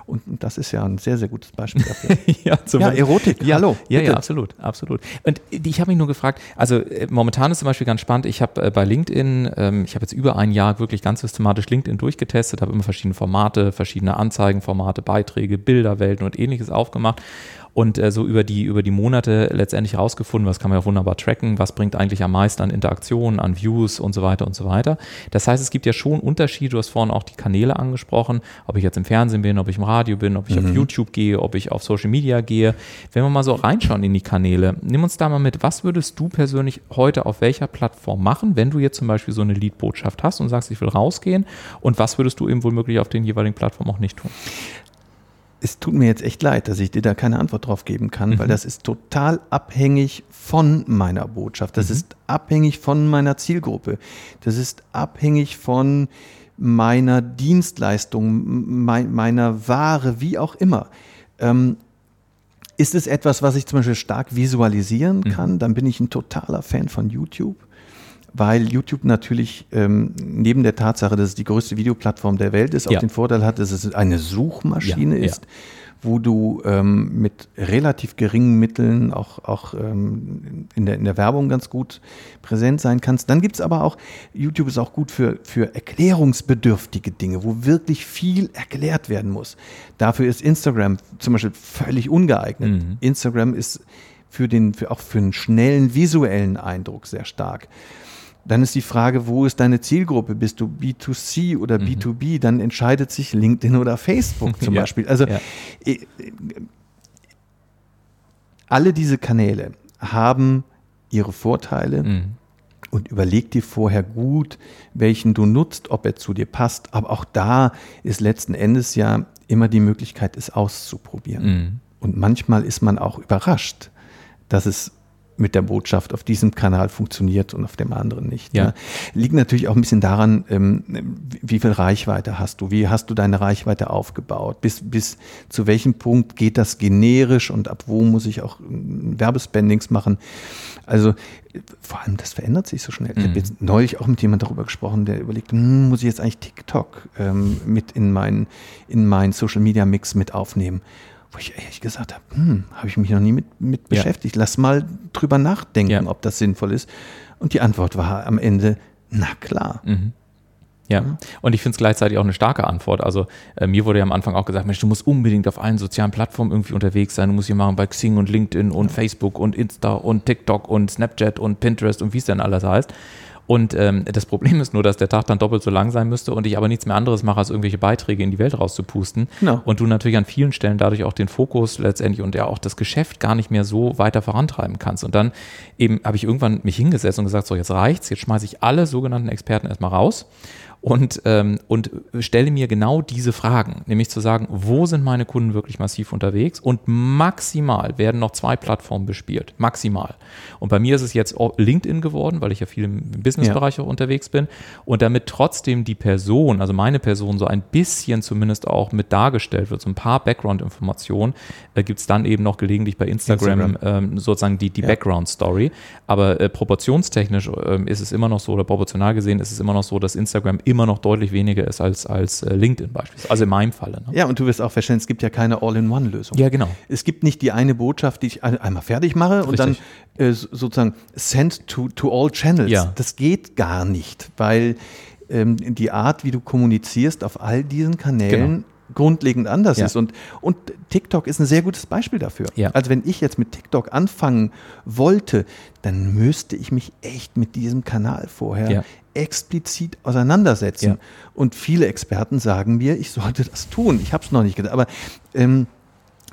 Speaker 2: Und das ist ja ein sehr, sehr gutes Beispiel dafür. *laughs*
Speaker 1: ja, zumindest-
Speaker 2: Erotik,
Speaker 1: Ja,
Speaker 2: hallo,
Speaker 1: Ja,
Speaker 2: bitte.
Speaker 1: ja, absolut, absolut. Und ich habe mich nur gefragt, also äh, momentan ist zum Beispiel ganz spannend, ich habe äh, bei LinkedIn, ähm, ich habe jetzt über ein Jahr wirklich ganz systematisch LinkedIn durchgetestet, habe immer verschiedene Formate, verschiedene Anzeigenformate, Beiträge, Bilderwelten und ähnliches aufgemacht und äh, so über die, über die Monate letztendlich rausgefunden, was kann man ja wunderbar tracken, was bringt eigentlich am meisten an Interaktionen, an Views und so weiter und so weiter. Das heißt, es gibt ja schon Unterschiede, du hast vorhin auch die Kanäle angesprochen, ob ich jetzt im Fernsehen bin, ob ich im Radio bin, ob ich auf YouTube gehe, ob ich auf Social Media gehe. Wenn wir mal so reinschauen in die Kanäle, nimm uns da mal mit, was würdest du persönlich heute auf welcher Plattform machen, wenn du jetzt zum Beispiel so eine Lead-Botschaft hast und sagst, ich will rausgehen und was würdest du eben womöglich auf den jeweiligen Plattformen auch nicht tun?
Speaker 2: Es tut mir jetzt echt leid, dass ich dir da keine Antwort drauf geben kann, weil das ist total abhängig von meiner Botschaft. Das ist abhängig von meiner Zielgruppe. Das ist abhängig von meiner Dienstleistung, mei- meiner Ware, wie auch immer. Ähm, ist es etwas, was ich zum Beispiel stark visualisieren kann, dann bin ich ein totaler Fan von YouTube, weil YouTube natürlich ähm, neben der Tatsache, dass es die größte Videoplattform der Welt ist,
Speaker 1: Ja.
Speaker 2: auch den Vorteil hat, dass es eine Suchmaschine
Speaker 1: Ja, ja.
Speaker 2: ist, wo du ähm, mit relativ geringen Mitteln auch, auch ähm, in, der, in der Werbung ganz gut präsent sein kannst. Dann gibt es aber auch, YouTube ist auch gut für, für erklärungsbedürftige Dinge, wo wirklich viel erklärt werden muss. Dafür ist Instagram zum Beispiel völlig ungeeignet.
Speaker 1: Mhm.
Speaker 2: Instagram ist für den, für auch für einen schnellen visuellen Eindruck sehr stark. Dann ist die Frage, wo ist deine Zielgruppe? Bist du B2C oder B2B? Dann entscheidet sich LinkedIn oder Facebook zum
Speaker 1: Mhm. *laughs* Ja,
Speaker 2: Beispiel. Also
Speaker 1: ja.
Speaker 2: äh, alle diese Kanäle haben ihre Vorteile
Speaker 1: Mhm.
Speaker 2: und überleg dir vorher gut, welchen du nutzt, ob er zu dir passt. Aber auch da ist letzten Endes ja immer die Möglichkeit, es auszuprobieren.
Speaker 1: Mhm.
Speaker 2: Und manchmal ist man auch überrascht, dass es mit der Botschaft auf diesem Kanal funktioniert und auf dem anderen nicht.
Speaker 1: Ja.
Speaker 2: Ne? Liegt natürlich auch ein bisschen daran, ähm, wie viel Reichweite hast du, wie hast du deine Reichweite aufgebaut, bis, bis zu welchem Punkt geht das generisch und ab wo muss ich auch ähm, Werbespendings machen. Also vor allem, das verändert sich so schnell. Ich habe
Speaker 1: Mhm.
Speaker 2: jetzt neulich auch mit jemandem darüber gesprochen, der überlegt, hm, muss ich jetzt eigentlich TikTok ähm, mit in meinen in meinen Social Media Mix mit aufnehmen? Wo ich ehrlich gesagt habe, hm, habe ich mich noch nie mit, mit
Speaker 1: Ja.
Speaker 2: beschäftigt. Lass mal drüber nachdenken,
Speaker 1: Ja.
Speaker 2: ob das sinnvoll ist. Und die Antwort war am Ende, na klar.
Speaker 1: Mhm. Ja, und ich finde es gleichzeitig auch eine starke Antwort. Also äh, mir wurde ja am Anfang auch gesagt, Mensch, du musst unbedingt auf allen sozialen Plattformen irgendwie unterwegs sein. Du musst hier machen bei Xing und LinkedIn und Facebook und Insta und TikTok und Snapchat und Pinterest und wie es denn alles heißt. Und ähm, das Problem ist nur, dass der Tag dann doppelt so lang sein müsste und ich aber nichts mehr anderes mache, als irgendwelche Beiträge in die Welt rauszupusten.
Speaker 2: Genau.
Speaker 1: Und du natürlich an vielen Stellen dadurch auch den Fokus letztendlich und ja auch das Geschäft gar nicht mehr so weiter vorantreiben kannst. Und dann eben habe ich irgendwann mich hingesetzt und gesagt, so jetzt reicht's, jetzt schmeiße ich alle sogenannten Experten erstmal raus und, ähm, und stelle mir genau diese Fragen, nämlich zu sagen, wo sind meine Kunden wirklich massiv unterwegs und maximal werden noch zwei Plattformen bespielt, maximal. Und bei mir ist es jetzt LinkedIn geworden, weil ich ja viel im Businessbereich auch unterwegs bin und damit trotzdem die Person, also meine Person so ein bisschen zumindest auch mit dargestellt wird, so ein paar Background-Informationen, äh, gibt es dann eben noch gelegentlich bei Instagram,
Speaker 2: Instagram.
Speaker 1: Ähm, sozusagen die, die
Speaker 2: Ja.
Speaker 1: Background-Story. Aber äh, proportionstechnisch ähm, ist es immer noch so, oder proportional gesehen ist es immer noch so, dass Instagram immer noch deutlich weniger ist als, als äh, LinkedIn beispielsweise. Also in meinem Falle. Ne?
Speaker 2: Ja, und du wirst auch feststellen, es gibt ja keine All-in-One-Lösung.
Speaker 1: Ja, genau.
Speaker 2: Es gibt nicht die eine Botschaft, die ich ein- einmal fertig mache und
Speaker 1: Richtig.
Speaker 2: dann äh, so- sozusagen send to, to all channels.
Speaker 1: Ja.
Speaker 2: Das geht gar nicht, weil ähm, die Art, wie du kommunizierst auf all diesen Kanälen grundlegend anders.
Speaker 1: Ja.
Speaker 2: ist. Und, und TikTok ist ein sehr gutes Beispiel dafür.
Speaker 1: Ja.
Speaker 2: Also wenn ich jetzt mit TikTok anfangen wollte, dann müsste ich mich echt mit diesem Kanal vorher
Speaker 1: Ja.
Speaker 2: explizit auseinandersetzen. Und viele Experten sagen mir, ich sollte das tun. Ich habe es noch nicht getan. Aber ähm,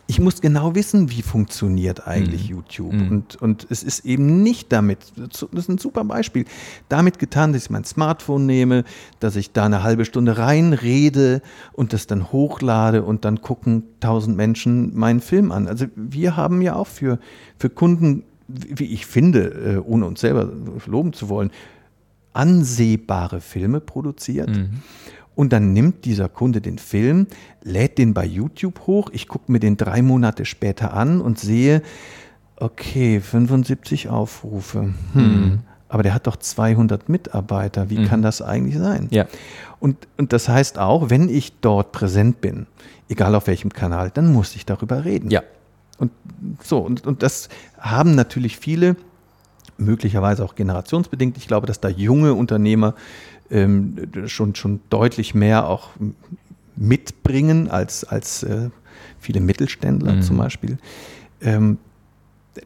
Speaker 2: ich muss genau wissen, wie funktioniert eigentlich YouTube.
Speaker 1: Mhm.
Speaker 2: Und, und es ist eben nicht damit, das ist ein super Beispiel, damit getan, dass ich mein Smartphone nehme, dass ich da eine halbe Stunde reinrede und das dann hochlade und dann gucken tausend Menschen meinen Film an. Also wir haben ja auch für, für Kunden, wie ich finde, äh, ohne uns selber loben zu wollen, ansehbare Filme produziert. Und dann nimmt dieser Kunde den Film, lädt den bei YouTube hoch. Ich gucke mir den drei Monate später an und sehe, okay, 75 Aufrufe. Hm. Aber der hat doch 200 Mitarbeiter. Wie kann das eigentlich sein?
Speaker 1: Ja.
Speaker 2: Und, und das heißt auch, wenn ich dort präsent bin, egal auf welchem Kanal, dann muss ich darüber reden.
Speaker 1: Ja.
Speaker 2: Und so, und, und das haben natürlich viele, möglicherweise auch generationsbedingt. Ich glaube, dass da junge Unternehmer ähm, schon, schon deutlich mehr auch mitbringen als, als äh, viele Mittelständler
Speaker 1: Mhm.
Speaker 2: zum Beispiel. Ähm,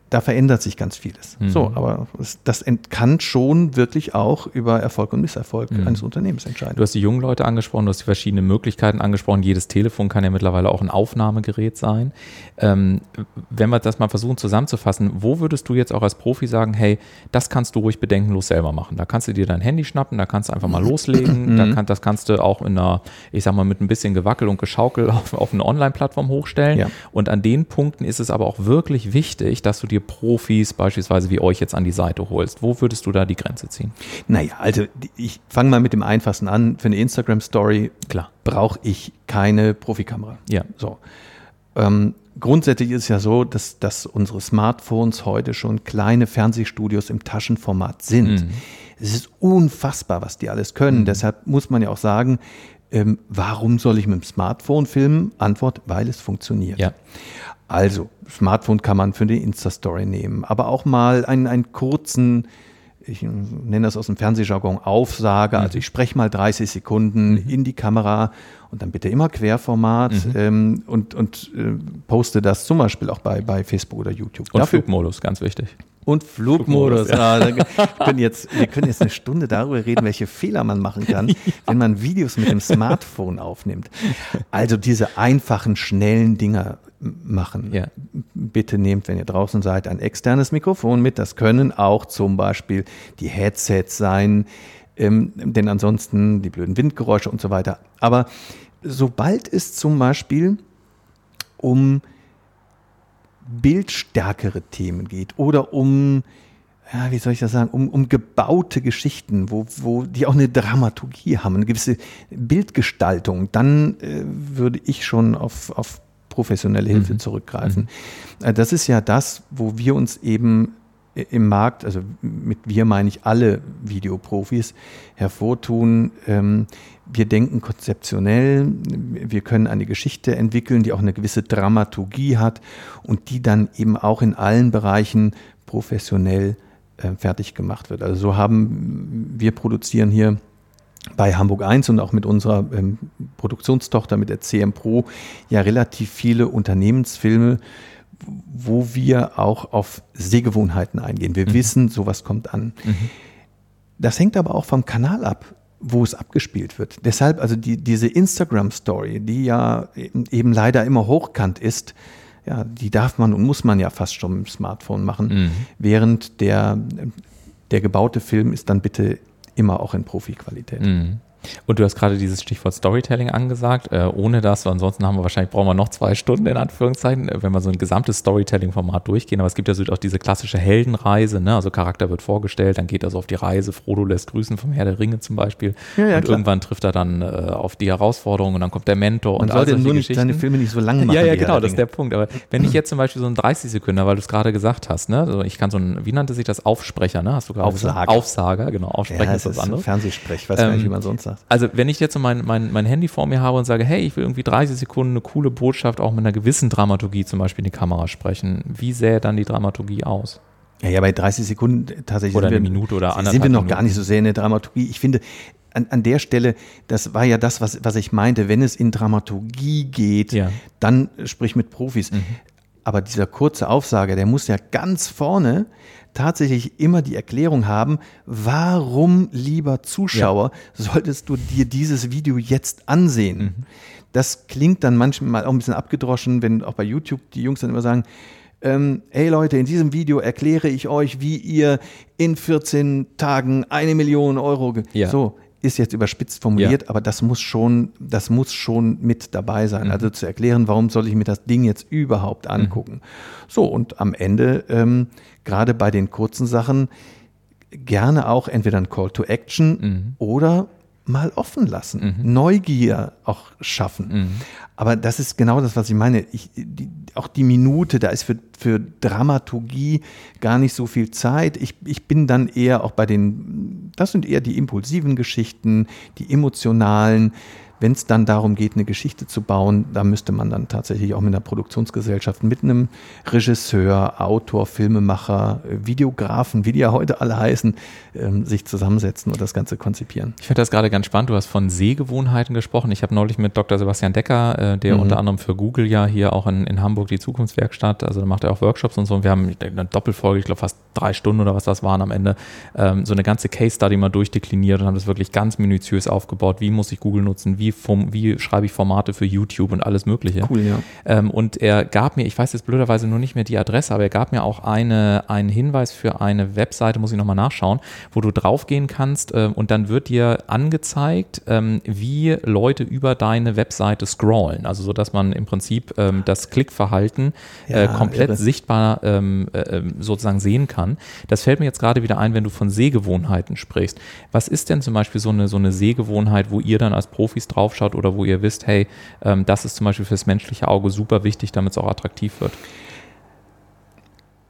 Speaker 2: da verändert sich ganz vieles.
Speaker 1: Mhm.
Speaker 2: So, aber das kann schon wirklich auch über Erfolg und Misserfolg
Speaker 1: Mhm.
Speaker 2: eines Unternehmens entscheiden.
Speaker 1: Du hast die jungen Leute angesprochen, du hast die verschiedenen Möglichkeiten angesprochen. Jedes Telefon kann ja mittlerweile auch ein Aufnahmegerät sein. Ähm, wenn wir das mal versuchen zusammenzufassen, wo würdest du jetzt auch als Profi sagen, hey, das kannst du ruhig bedenkenlos selber machen? Da kannst du dir dein Handy schnappen, da kannst du einfach mal *clears throat* loslegen. da kann, das kannst du auch in einer, ich sag mal, mit ein bisschen Gewackel und Geschaukel auf, auf eine Online-Plattform hochstellen.
Speaker 2: Ja.
Speaker 1: Und an den Punkten ist es aber auch wirklich wichtig, dass du dir Profis beispielsweise wie euch jetzt an die Seite holst. Wo würdest du da die Grenze ziehen?
Speaker 2: Naja, also ich fange mal mit dem Einfachsten an. Für eine Instagram-Story
Speaker 1: Klar.
Speaker 2: brauche ich keine Profikamera.
Speaker 1: Ja.
Speaker 2: So. Ähm, grundsätzlich ist es ja so, dass, dass unsere Smartphones heute schon kleine Fernsehstudios im Taschenformat sind.
Speaker 1: Mhm.
Speaker 2: Es ist unfassbar, was die alles können. Deshalb muss man ja auch sagen, ähm, warum soll ich mit dem Smartphone filmen? Antwort, weil es funktioniert.
Speaker 1: Ja.
Speaker 2: Also, Smartphone kann man für die Insta-Story nehmen, aber auch mal einen, einen kurzen, ich nenne das aus dem Fernsehjargon Aufsage, also ich spreche mal 30 Sekunden in die Kamera und dann bitte immer Querformat ähm, und, und äh, poste das zum Beispiel auch bei, bei Facebook oder YouTube.
Speaker 1: Und
Speaker 2: Dafür,
Speaker 1: Flugmodus, ganz wichtig.
Speaker 2: und Flugmodus. Ja. da- wir, können jetzt, wir können jetzt eine Stunde darüber reden, welche Fehler man machen kann, *laughs* wenn man Videos mit dem Smartphone aufnimmt. Also diese einfachen, schnellen Dinger machen.
Speaker 1: Ja.
Speaker 2: Bitte nehmt, wenn ihr draußen seid, ein externes Mikrofon mit. Das können auch zum Beispiel die Headsets sein, ähm, denn ansonsten die blöden Windgeräusche und so weiter. Aber sobald es zum Beispiel um bildstärkere Themen geht oder um, ja, wie soll ich das sagen, um, um gebaute Geschichten, wo, wo die auch eine Dramaturgie haben, eine gewisse Bildgestaltung, dann äh, würde ich schon auf, auf professionelle Hilfe mhm. zurückgreifen. Mhm. Das ist ja das, wo wir uns eben im Markt, also mit wir meine ich alle Videoprofis, hervortun. Ähm, wir denken konzeptionell, wir können eine Geschichte entwickeln, die auch eine gewisse Dramaturgie hat und die dann eben auch in allen Bereichen professionell äh, fertig gemacht wird. Also so haben wir produzieren hier bei Hamburg 1 und auch mit unserer ähm, Produktionstochter, mit der CM Pro, ja relativ viele Unternehmensfilme, wo wir auch auf Sehgewohnheiten eingehen. Wir mhm. wissen, sowas kommt an. Mhm. Das hängt aber auch vom Kanal ab, wo es abgespielt wird. Deshalb also die, diese Instagram-Story, die ja eben leider immer hochkant ist, ja, die darf man und muss man ja fast schon mit dem Smartphone machen, mhm. während der, der gebaute Film ist dann bitte immer auch in Profi-Qualität. Mhm.
Speaker 1: Und du hast gerade dieses Stichwort Storytelling angesagt. Äh, ohne das, ansonsten haben wir wahrscheinlich, brauchen wir noch zwei Stunden in Anführungszeichen, äh, wenn wir so ein gesamtes Storytelling-Format durchgehen. Aber es gibt ja so auch diese klassische Heldenreise, ne? also Charakter wird vorgestellt, dann geht er so auf die Reise, Frodo lässt grüßen vom Herr der Ringe zum Beispiel. Ja, ja, und klar. irgendwann trifft er dann äh, auf die Herausforderung und dann kommt der Mentor
Speaker 2: Man und sollte all nur nicht seine Filme nicht so lang machen.
Speaker 1: Ja, ja, genau, das ist der Punkt. Aber wenn ich jetzt zum Beispiel so ein 30 Sekunden, weil du es gerade gesagt hast, ne? also ich kann so ein, wie nannte sich das, Aufsprecher, ne? hast du gerade
Speaker 2: Aufsager.
Speaker 1: Aufsager, genau, Aufsprechen ja,
Speaker 2: ist was anderes. Fernsehsprech, weiß ähm, nicht, wie man sonst sagt.
Speaker 1: Also wenn ich jetzt so mein, mein, mein Handy vor mir habe und sage, hey, ich will irgendwie 30 Sekunden eine coole Botschaft auch mit einer gewissen Dramaturgie zum Beispiel in die Kamera sprechen, wie sähe dann die Dramaturgie aus?
Speaker 2: Ja, ja bei 30 Sekunden tatsächlich
Speaker 1: oder eine Minute oder anderthalb
Speaker 2: sind wir noch Minuten. gar nicht so sehr in der Dramaturgie. Ich finde, an, an der Stelle, das war ja das, was, was ich meinte, wenn es in Dramaturgie geht, ja. dann sprich mit Profis. Mhm. Aber dieser kurze Aufsager, der muss ja ganz vorne tatsächlich immer die Erklärung haben, warum, lieber Zuschauer, ja. solltest du dir dieses Video jetzt ansehen? Mhm. Das klingt dann manchmal auch ein bisschen abgedroschen, wenn auch bei YouTube die Jungs dann immer sagen, ähm, hey Leute, in diesem Video erkläre ich euch, wie ihr in 14 Tagen eine Million Euro. Ja. So, ist jetzt überspitzt formuliert, ja. aber das muss schon, das muss schon mit dabei sein. Mhm. Also zu erklären, warum soll ich mir das Ding jetzt überhaupt mhm. angucken. Mhm. So, und am Ende, ähm, gerade bei den kurzen Sachen, gerne auch entweder ein Call to Action mhm. oder mal offen lassen, mhm. Neugier auch schaffen. Mhm. Aber das ist genau das, was ich meine. Ich, die, auch die Minute, da ist für, für Dramaturgie gar nicht so viel Zeit. Ich, ich bin dann eher auch bei den, das sind eher die impulsiven Geschichten, die emotionalen. Wenn es dann darum geht, eine Geschichte zu bauen, da müsste man dann tatsächlich auch mit einer Produktionsgesellschaft, mit einem Regisseur, Autor, Filmemacher, Videografen, wie die ja heute alle heißen, ähm, sich zusammensetzen und das Ganze konzipieren.
Speaker 1: Ich finde das gerade ganz spannend. Du hast von Sehgewohnheiten gesprochen. Ich habe neulich mit Dr. Sebastian Decker, äh, der mhm. unter anderem für Google ja hier auch in, in Hamburg die Zukunftswerkstatt, also da macht er auch Workshops und so. Und wir haben eine Doppelfolge, ich glaube fast drei Stunden oder was das waren am Ende, ähm, so eine ganze Case Study mal durchdekliniert und haben das wirklich ganz minutiös aufgebaut. Wie muss ich Google nutzen? Wie wie, vom, wie schreibe ich Formate für YouTube und alles Mögliche.
Speaker 2: Cool, ja.
Speaker 1: Ähm, und er gab mir, ich weiß jetzt blöderweise nur nicht mehr die Adresse, aber er gab mir auch eine, einen Hinweis für eine Webseite, muss ich nochmal nachschauen, wo du draufgehen kannst äh, und dann wird dir angezeigt, ähm, wie Leute über deine Webseite scrollen. Also so, dass man im Prinzip ähm, das Klickverhalten äh, ja, komplett irre. sichtbar ähm, äh, ähm, sozusagen sehen kann. Das fällt mir jetzt gerade wieder ein, wenn du von Sehgewohnheiten sprichst. Was ist denn zum Beispiel so eine, so eine Sehgewohnheit, wo ihr dann als Profis drauf draufschaut oder wo ihr wisst, hey, ähm, das ist zum Beispiel fürs menschliche Auge super wichtig, damit es auch attraktiv wird?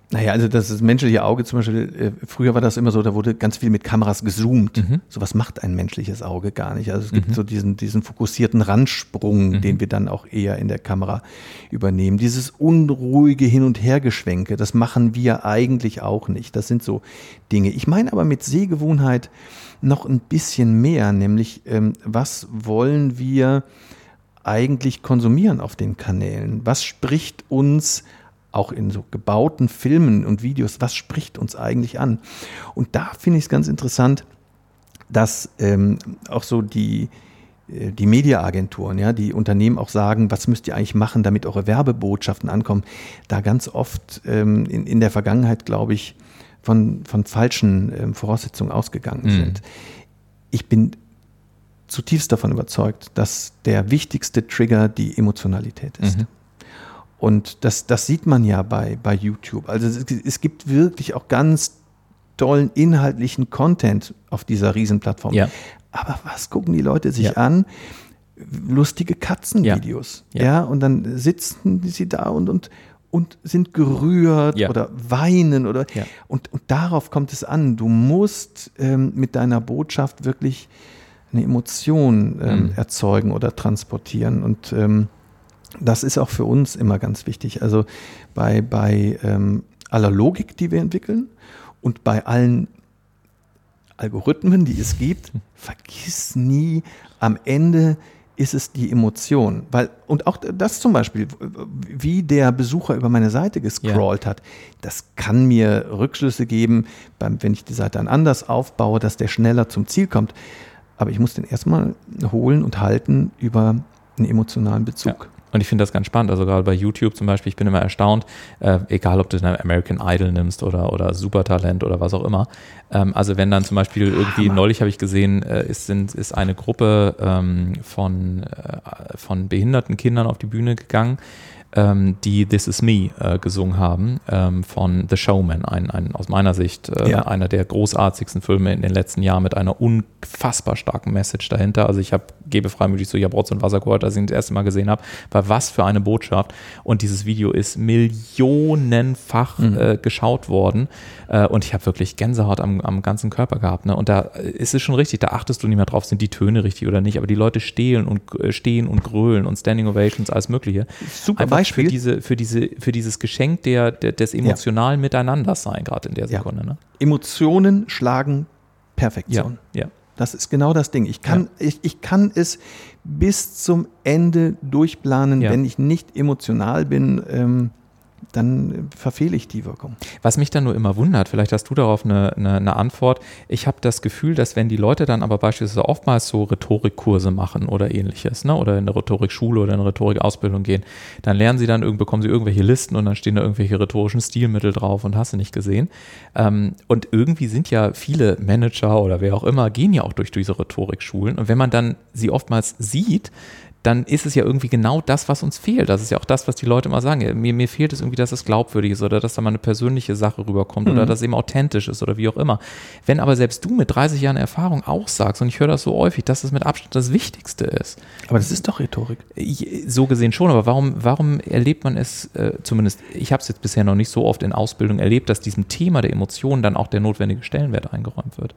Speaker 2: Naja, also das, das menschliche Auge zum Beispiel, äh, früher war das immer so, da wurde ganz viel mit Kameras gezoomt. Mhm. was macht ein menschliches Auge gar nicht. Also es gibt mhm. so diesen, diesen fokussierten Randsprung, mhm. den wir dann auch eher in der Kamera übernehmen. Dieses unruhige Hin- und Hergeschwenke, das machen wir eigentlich auch nicht. Das sind so Dinge. Ich meine aber mit Sehgewohnheit, noch ein bisschen mehr, nämlich ähm, was wollen wir eigentlich konsumieren auf den Kanälen? Was spricht uns auch in so gebauten Filmen und Videos, was spricht uns eigentlich an? Und da finde ich es ganz interessant, dass ähm, auch so die, äh, die Mediaagenturen, ja, die Unternehmen auch sagen, was müsst ihr eigentlich machen, damit eure Werbebotschaften ankommen, da ganz oft ähm, in, in der Vergangenheit, glaube ich, von, von falschen äh, Voraussetzungen ausgegangen mhm. sind. Ich bin zutiefst davon überzeugt, dass der wichtigste Trigger die Emotionalität ist. Mhm. Und das, das sieht man ja bei, bei YouTube. Also es, es gibt wirklich auch ganz tollen inhaltlichen Content auf dieser Riesenplattform.
Speaker 1: Ja.
Speaker 2: Aber was gucken die Leute sich
Speaker 1: Ja.
Speaker 2: an? Lustige Katzenvideos.
Speaker 1: Ja.
Speaker 2: Ja. Und dann sitzen sie da und, und, und sind gerührt oder weinen oder und, und darauf kommt es an. Du musst ähm, mit deiner Botschaft wirklich eine Emotion ähm,
Speaker 1: Mhm.
Speaker 2: erzeugen oder transportieren. Und ähm, das ist auch für uns immer ganz wichtig. Also bei, bei ähm, aller Logik, die wir entwickeln und bei allen Algorithmen, die es gibt, *laughs* vergiss nie, am Ende ist es die Emotion. Weil, und auch das zum Beispiel, wie der Besucher über meine Seite gescrollt hat, das kann mir Rückschlüsse geben, beim, wenn ich die Seite dann anders aufbaue, dass der schneller zum Ziel kommt. Aber ich muss den erstmal holen und halten über einen emotionalen Bezug.
Speaker 1: Und ich finde das ganz spannend. Also gerade bei YouTube zum Beispiel, ich bin immer erstaunt, äh, egal ob du dann American Idol nimmst oder, oder Supertalent oder was auch immer. Ähm, also wenn dann zum Beispiel irgendwie, neulich habe ich gesehen, äh, ist, sind, ist eine Gruppe ähm, von, äh, von behinderten Kindern auf die Bühne gegangen, ähm, die This Is Me äh, gesungen haben ähm, von The Showman, ein, ein aus meiner Sicht äh,
Speaker 2: Ja.
Speaker 1: einer der großartigsten Filme in den letzten Jahren mit einer unfassbar starken Message dahinter. Also ich habe, gebe freimütig zu, ich habe Rotz und Wasser gehört, als ich ihn das erste Mal gesehen habe, war was für eine Botschaft. Und dieses Video ist millionenfach äh, geschaut worden. Äh, und ich habe wirklich Gänsehaut am, am ganzen Körper gehabt. Ne? Und da ist es schon richtig, da achtest du nicht mehr drauf, sind die Töne richtig oder nicht. Aber die Leute stehlen und äh, stehen und grölen und Standing Ovations, alles Mögliche.
Speaker 2: Super
Speaker 1: Einfach
Speaker 2: Beispiel.
Speaker 1: Für, diese, für, diese, für dieses Geschenk der, der, des emotionalen Miteinanders sein, gerade in der
Speaker 2: Ja.
Speaker 1: Sekunde. Ne?
Speaker 2: Emotionen schlagen Perfektion.
Speaker 1: ja.
Speaker 2: Das ist genau das Ding. Ich kann, ich, ich kann es bis zum Ende durchplanen.
Speaker 1: Ja.
Speaker 2: Wenn ich nicht emotional bin, ähm, dann verfehle ich die Wirkung.
Speaker 1: Was mich dann nur immer wundert, vielleicht hast du darauf eine, eine, eine Antwort. Ich habe das Gefühl, dass wenn die Leute dann aber beispielsweise oftmals so Rhetorikkurse machen oder ähnliches, ne, oder in eine Rhetorikschule oder in eine Rhetorikausbildung gehen, dann lernen sie dann bekommen sie irgendwelche Listen und dann stehen da irgendwelche rhetorischen Stilmittel drauf und hast du nicht gesehen. Ähm, und irgendwie sind ja viele Manager oder wer auch immer, gehen ja auch durch diese Rhetorikschulen. Und wenn man dann sie oftmals sieht, dann ist es ja irgendwie genau das, was uns fehlt. Das ist ja auch das, was die Leute immer sagen. Mir, mir fehlt es irgendwie, dass es glaubwürdig ist oder dass da mal eine persönliche Sache rüberkommt oder dass es eben authentisch ist oder wie auch immer. Wenn aber selbst du mit 30 Jahren Erfahrung auch sagst, und ich höre das so häufig, dass es mit Abstand das Wichtigste ist.
Speaker 2: Aber das ist doch Rhetorik.
Speaker 1: So gesehen schon, aber warum, warum erlebt man es, äh, zumindest ich habe es jetzt bisher noch nicht so oft in Ausbildung erlebt, dass diesem Thema der Emotionen dann auch der notwendige Stellenwert eingeräumt wird?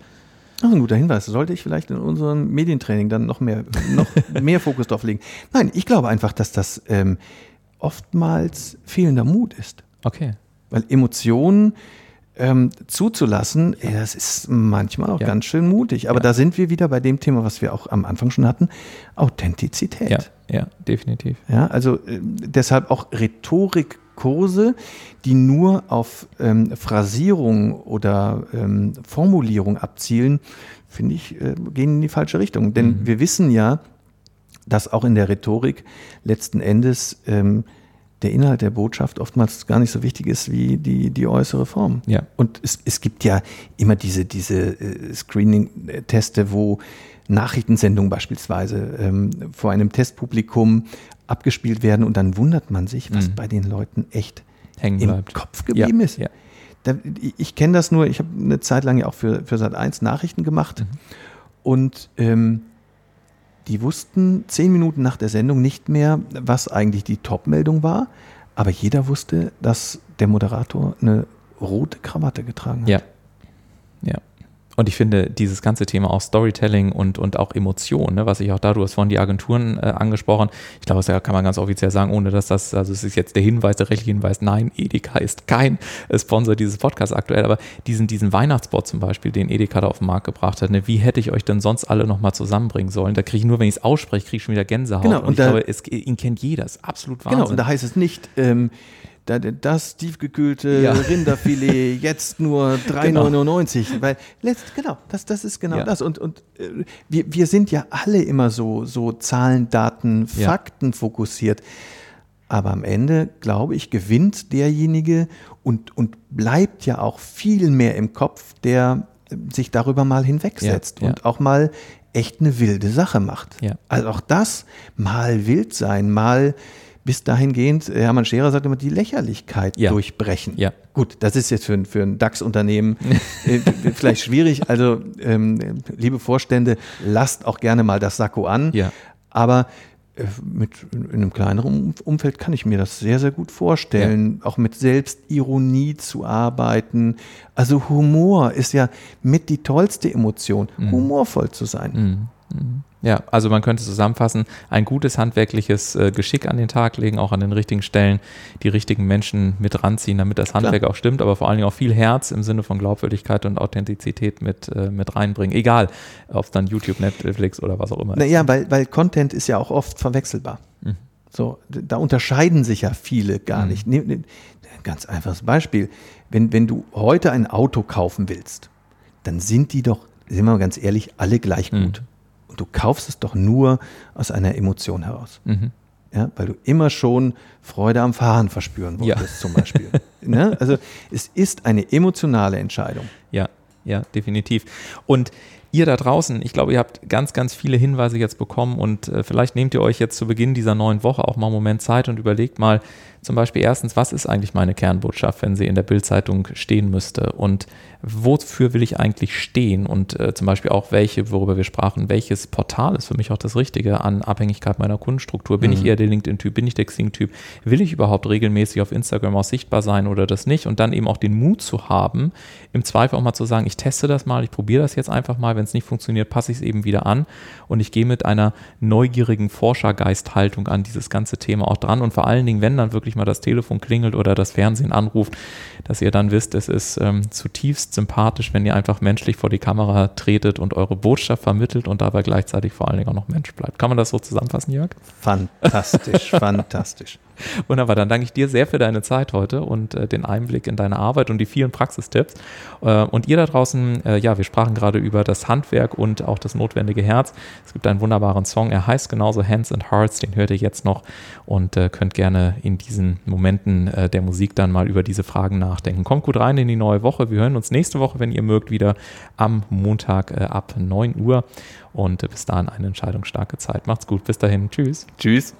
Speaker 2: Das ist ein guter Hinweis. Sollte ich vielleicht in unserem Medientraining dann noch mehr, noch *laughs* mehr Fokus drauf legen? Nein, ich glaube einfach, dass das ähm, oftmals fehlender Mut ist.
Speaker 1: Okay.
Speaker 2: Weil Emotionen ähm, zuzulassen, ey, das ist manchmal auch
Speaker 1: Ja.
Speaker 2: ganz schön mutig. Aber
Speaker 1: Ja.
Speaker 2: da sind wir wieder bei dem Thema, was wir auch am Anfang schon hatten, Authentizität.
Speaker 1: Ja, ja, definitiv.
Speaker 2: Ja, also äh, deshalb auch Rhetorikkurse, die nur auf ähm, Phrasierung oder ähm, Formulierung abzielen, finde ich, äh, gehen in die falsche Richtung. Denn
Speaker 1: Mhm.
Speaker 2: wir wissen ja, dass auch in der Rhetorik letzten Endes ähm, der Inhalt der Botschaft oftmals gar nicht so wichtig ist wie die, die äußere Form.
Speaker 1: Ja.
Speaker 2: Und es, es gibt ja immer diese, diese äh, Screening-Teste, wo Nachrichtensendungen beispielsweise ähm, vor einem Testpublikum abgespielt werden und dann wundert man sich, was
Speaker 1: Mhm.
Speaker 2: bei den Leuten echt
Speaker 1: Hängen
Speaker 2: im
Speaker 1: bleibt.
Speaker 2: Kopf geblieben
Speaker 1: ja,
Speaker 2: ist.
Speaker 1: Ja.
Speaker 2: Da, ich kenne das nur, ich habe eine Zeit lang ja auch für, für Sat 1 Nachrichten gemacht und ähm, die wussten zehn Minuten nach der Sendung nicht mehr, was eigentlich die Top-Meldung war, aber jeder wusste, dass der Moderator eine rote Krawatte getragen hat.
Speaker 1: Ja. Ja. Und ich finde, dieses ganze Thema auch Storytelling und, und auch Emotionen, ne, was ich auch da, du hast vorhin die Agenturen äh, angesprochen. Ich glaube, das kann man ganz offiziell sagen, ohne dass das, also es ist jetzt der Hinweis, der rechtliche Hinweis, nein, Edeka ist kein äh, Sponsor dieses Podcasts aktuell, aber diesen, diesen Weihnachtsspot zum Beispiel, den Edeka da auf den Markt gebracht hat, ne, wie hätte ich euch denn sonst alle nochmal zusammenbringen sollen? Da kriege ich nur, wenn ich es ausspreche, kriege ich schon wieder Gänsehaut.
Speaker 2: Genau,
Speaker 1: und,
Speaker 2: und
Speaker 1: ich
Speaker 2: da-
Speaker 1: glaube, es, ihn kennt jeder, ist absolut Wahnsinn.
Speaker 2: Genau, und da heißt es nicht, ähm, das tiefgekühlte
Speaker 1: Ja. *laughs*
Speaker 2: Rinderfilet jetzt nur 3,99. Weil letzt, genau, das, das ist genau
Speaker 1: Ja.
Speaker 2: das. Und, und äh, wir, wir sind ja alle immer so, so Zahlen, Daten,
Speaker 1: Ja.
Speaker 2: Fakten fokussiert. Aber am Ende, glaube ich, gewinnt derjenige und, und bleibt ja auch viel mehr im Kopf, der äh, sich darüber mal hinwegsetzt
Speaker 1: Ja, ja.
Speaker 2: und auch mal echt eine wilde Sache macht.
Speaker 1: Ja.
Speaker 2: Also auch das, mal wild sein, mal bis dahingehend, äh, Hermann Scherer sagt immer, die Lächerlichkeit
Speaker 1: Ja.
Speaker 2: durchbrechen.
Speaker 1: Ja.
Speaker 2: Gut, das ist jetzt für, ein- für ein DAX-Unternehmen äh, *laughs* vielleicht schwierig. Also, ähm, liebe Vorstände, lasst auch gerne mal das Sakko an.
Speaker 1: Ja.
Speaker 2: Aber äh, mit, in einem kleineren Um- Umfeld kann ich mir das sehr, sehr gut vorstellen, auch mit Selbstironie zu arbeiten. Also Humor ist ja mit die tollste Emotion,
Speaker 1: Mhm.
Speaker 2: humorvoll zu sein.
Speaker 1: Ja, also man könnte zusammenfassen, ein gutes handwerkliches äh, Geschick an den Tag legen, auch an den richtigen Stellen, die richtigen Menschen mit ranziehen, damit das Handwerk auch stimmt, aber vor allen Dingen auch viel Herz im Sinne von Glaubwürdigkeit und Authentizität mit, äh, mit reinbringen. Egal, ob es dann YouTube, Netflix oder was auch immer ist.
Speaker 2: Naja, weil, weil Content ist ja auch oft verwechselbar. So, d- da unterscheiden sich ja viele gar nicht. Nehm- nehm- Ganz einfaches Beispiel. Wenn, wenn du heute ein Auto kaufen willst, dann sind die doch, sind wir mal ganz ehrlich, alle gleich gut. Und du kaufst es doch nur aus einer Emotion heraus.
Speaker 1: Mhm.
Speaker 2: Ja, weil du immer schon Freude am Fahren verspüren
Speaker 1: Ja.
Speaker 2: wolltest, zum Beispiel. *laughs* ne? Also es ist eine emotionale Entscheidung.
Speaker 1: Ja, ja, definitiv. Und ihr da draußen, ich glaube, ihr habt ganz, ganz viele Hinweise jetzt bekommen und äh, vielleicht nehmt ihr euch jetzt zu Beginn dieser neuen Woche auch mal einen Moment Zeit und überlegt mal zum Beispiel erstens, was ist eigentlich meine Kernbotschaft, wenn sie in der Bildzeitung stehen müsste und wofür will ich eigentlich stehen und äh, zum Beispiel auch welche, worüber wir sprachen, welches Portal ist für mich auch das Richtige an Abhängigkeit meiner Kundenstruktur. Bin ich eher der LinkedIn-Typ, bin ich der Xing-Typ? Will ich überhaupt regelmäßig auf Instagram auch sichtbar sein oder das nicht? Und dann eben auch den Mut zu haben, im Zweifel auch mal zu sagen, ich teste das mal, ich probiere das jetzt einfach mal, wenn es nicht funktioniert, passe ich es eben wieder an und ich gehe mit einer neugierigen Forschergeisthaltung an dieses ganze Thema auch dran und vor allen Dingen, wenn dann wirklich mal das Telefon klingelt oder das Fernsehen anruft, dass ihr dann wisst, es ist ähm, zutiefst sympathisch, wenn ihr einfach menschlich vor die Kamera tretet und eure Botschaft vermittelt und dabei gleichzeitig vor allen Dingen auch noch Mensch bleibt. Kann man das so zusammenfassen, Jörg?
Speaker 2: Fantastisch, *laughs* fantastisch. *laughs*
Speaker 1: Wunderbar, dann danke ich dir sehr für deine Zeit heute und äh, den Einblick in deine Arbeit und die vielen Praxistipps. Äh, und ihr da draußen, äh, ja, wir sprachen gerade über das Handwerk und auch das notwendige Herz. Es gibt einen wunderbaren Song, er heißt genauso Hands and Hearts, den hört ihr jetzt noch und äh, könnt gerne in diesen Momenten äh, der Musik dann mal über diese Fragen nachdenken. Kommt gut rein in die neue Woche. Wir hören uns nächste Woche, wenn ihr mögt, wieder am Montag äh, ab 9 Uhr. Und bis dahin eine entscheidungsstarke Zeit. Macht's gut. Bis dahin. Tschüss.
Speaker 2: Tschüss.